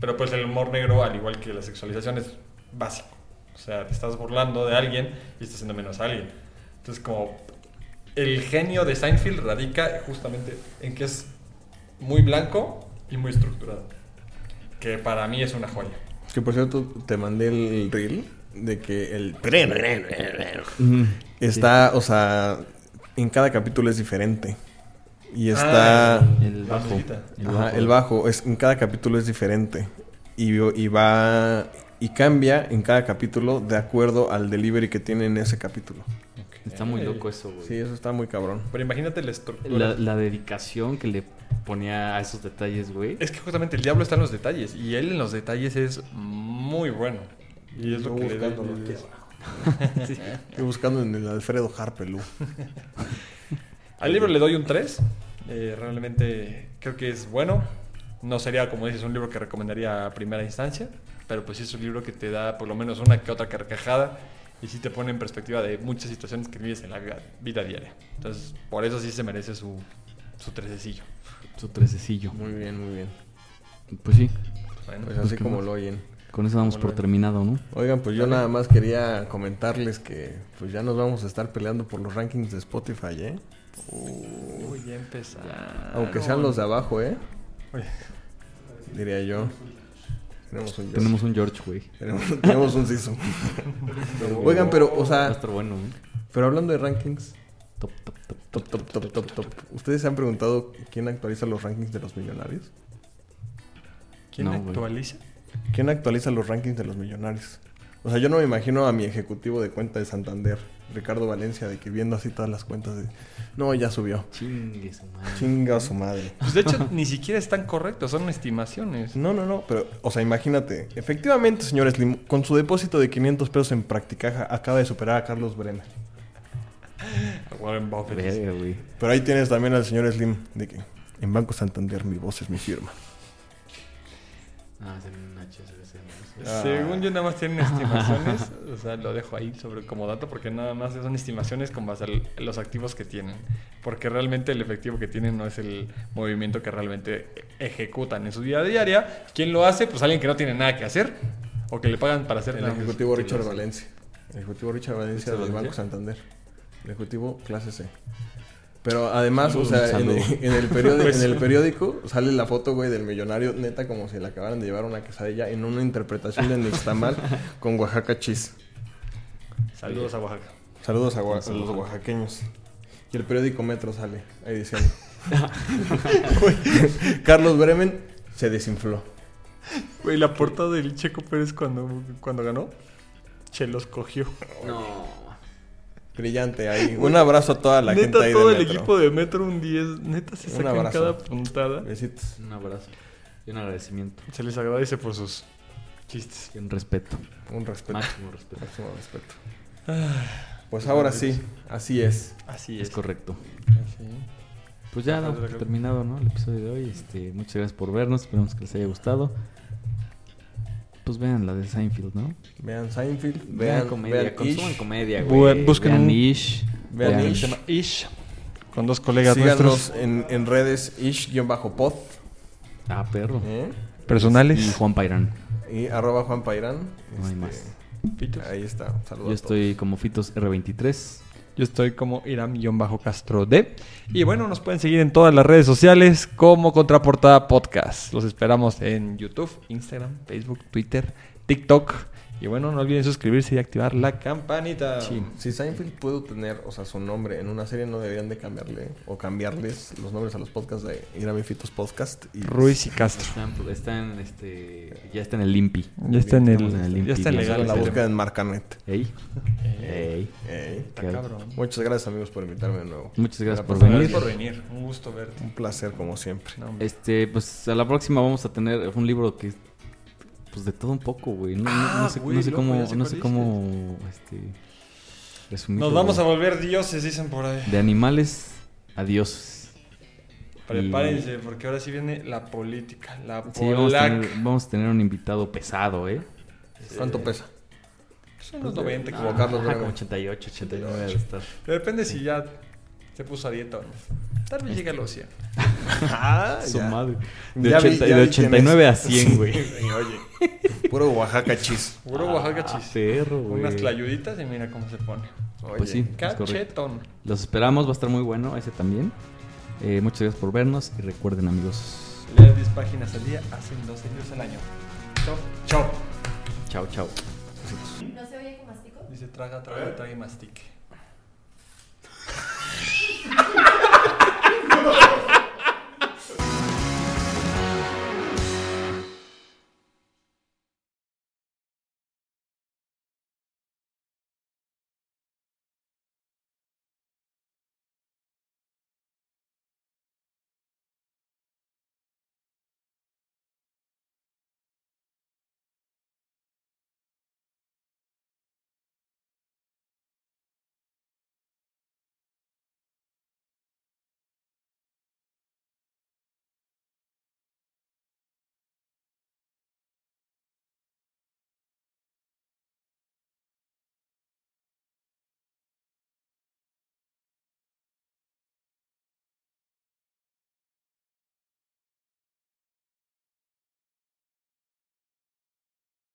Pero pues el humor negro, al igual que la sexualización, es básico. O sea, te estás burlando de alguien y estás haciendo menos a alguien. Entonces, como el genio de Seinfeld radica justamente en que es muy blanco y muy estructurado. Que para mí es una joya. Que por cierto, te mandé el reel de que el está, o sea, en cada capítulo es diferente. Y está... Ah, El Ajá, bajo. el bajo, es, en cada capítulo es diferente. Y, y va... Y cambia en cada capítulo de acuerdo al delivery que tiene en ese capítulo. Está muy loco eso, güey. Sí, eso está muy cabrón. Pero imagínate la estructura. La, la dedicación que le ponía a esos detalles, güey. Es que justamente el diablo está en los detalles. Y él en los detalles es muy bueno. Y es lo que le da-. Estoy [laughs] buscando en el Alfredo Harpelú. Al libro le doy un 3. Eh, realmente creo que es bueno. No sería, como dices, un libro que recomendaría a primera instancia. Pero pues sí es un libro que te da por lo menos una que otra carcajada. Y sí te pone en perspectiva de muchas situaciones que vives en la vida- vida diaria. Entonces, por eso sí se merece su, su trececillo. Su trececillo. Muy bien, muy bien. Pues sí, Bueno, Pues Pues así qué como más. lo oyen. con eso damos Muy por bien. terminado, ¿no? Oigan, pues yo nada más quería comentarles que pues ya nos vamos a estar peleando por los rankings de Spotify, ¿eh? Uy, ya empezaron. Aunque sean los de abajo, ¿eh? Diría yo. Tenemos un Tenemos un George, güey. tenemos, tenemos un Sisu. [laughs] Oigan, pero, o Va a sea, estar bueno, ¿eh? pero hablando de rankings, Top, top, top. top, top, top, top, top. ¿Ustedes se han preguntado quién actualiza los rankings de los millonarios? ¿Quién No, actualiza? ¿Quién actualiza los rankings de los millonarios? O sea, yo no me imagino a mi ejecutivo de cuenta de Santander, Ricardo Valencia, de que viendo así todas las cuentas de... No, ya subió. Chingue su madre. Chinga su madre. Pues de hecho, ni siquiera están correctos, son estimaciones. No, no, no, pero, o sea, imagínate. Efectivamente, señor Slim, con su depósito de 500 pesos en Practicaja, acaba de superar a Carlos Bremer. A [laughs] Warren Buffett. Pero ahí tienes también al señor Slim, de que en Banco Santander mi voz es mi firma. Ah, es en HSBC, ¿no? Ah. Según yo, nada más tienen [laughs] estimaciones. o sea, lo dejo ahí sobre como dato porque nada más son estimaciones con base a los activos que tienen. Porque realmente el efectivo que tienen no es el movimiento que realmente ejecutan en su vida diaria. ¿Quién lo hace? Pues alguien que no tiene nada que hacer o que le pagan para hacer El nada más. ejecutivo Richard. Valencia. El ejecutivo Richard Valencia ¿Richard del Banco? Santander. El ejecutivo clase C. Pero además, o sea, en, [laughs] el periódico, en el sí. [laughs] periódico sale la foto, güey, del millonario, neta, como si le acabaran de llevar una quesadilla en una interpretación de Nixtamal con Oaxaca Cheese. Saludos a Oaxaca. Saludos a, Oa- a los oaxaqueños. Y el periódico Metro sale ahí diciendo. Carlos Bremen se desinfló. Güey, la portada del Checo Pérez cuando, cuando ganó, se los cogió. No. Brillante ahí. Un abrazo a toda la gente neta, ahí todo de el Metro. equipo de Metro un 10. Neta, se Un sacan abrazo. cada puntada. Besitos. Un abrazo. Y un agradecimiento. Se les agradece por sus chistes. Y un respeto. Un respeto. Máximo respeto. Máximo respeto. Pues ahora sí, así es. Así Es correcto. Así. Pues ya, no, terminado, ¿no? El episodio de hoy. Este, muchas gracias por vernos. Esperamos que les haya gustado. Pues vean la de Seinfeld, ¿no? Vean Seinfeld, Vean, vean, comedia, vean consuman Ish. comedia, güey. busquen vean un- Ish. Vean vean- Ish. Con dos colegas Síganos nuestros en, en redes ish-pod Ah, perro. ¿eh? personales. Y Juan Pairán. y arroba Juan Pairán. No hay Este, más. Pitos. Ahí está. Saludos Yo a estoy como Fitos R23. Yo estoy como Iram-Castro D. Y bueno, nos pueden seguir en todas las redes sociales como Contraportada Podcast. Los esperamos en YouTube, Instagram, Facebook, Twitter, TikTok. Y bueno, no olviden suscribirse y activar la campanita. Sí. Si Seinfeld puede tener, o sea, su nombre en una serie, no deberían de cambiarle o cambiarles los nombres a los podcasts de Irán y Fitos Podcast. Y Ruiz y Castro. Están, están, este, ya está en el Limpi. Ya está en el, en el ya está legal. en la búsqueda en Marcanet. Ey. Ey. Ey. Está cabrón. Muchas gracias amigos por invitarme de nuevo. Muchas gracias por venir. Gracias por venir. Un gusto verte. Un placer como siempre. No. Este, pues a la próxima vamos a tener un libro que pues de todo un poco, güey. No, no- no Ah, sé, güey, no sé loco, cómo, no sé cómo este resumirlo, Nos vamos a volver dioses, dicen por ahí. de animales a dioses. Prepárense, porque ahora sí viene la política, la Sí, vamos a, tener, vamos a tener un invitado pesado, ¿eh? ¿Cuánto pesa? Son unos 90 Como como Carlos Ah, como 88, 89 de estar. Pero depende si ya se puso a dieta o no. Tal vez llegue a los 100. [laughs] ah, [laughs] Su ya. madre. De, ya 80, vi, ya de 89 a 100, güey. [laughs] Oye, puro Oaxaca chis. Puro ah, Oaxaca chis. Perro. Unas tlayuditas y mira cómo se pone. Pues oye, pues sí, cachetón. Es los esperamos, va a estar muy bueno ese también. Eh, muchas gracias por vernos y recuerden, amigos. Leer 10 páginas al día hacen 12 libros al año. Chao. Chao. Chao, chao. ¿No se oye que mastico? Dice traga, traga, traga y mastique.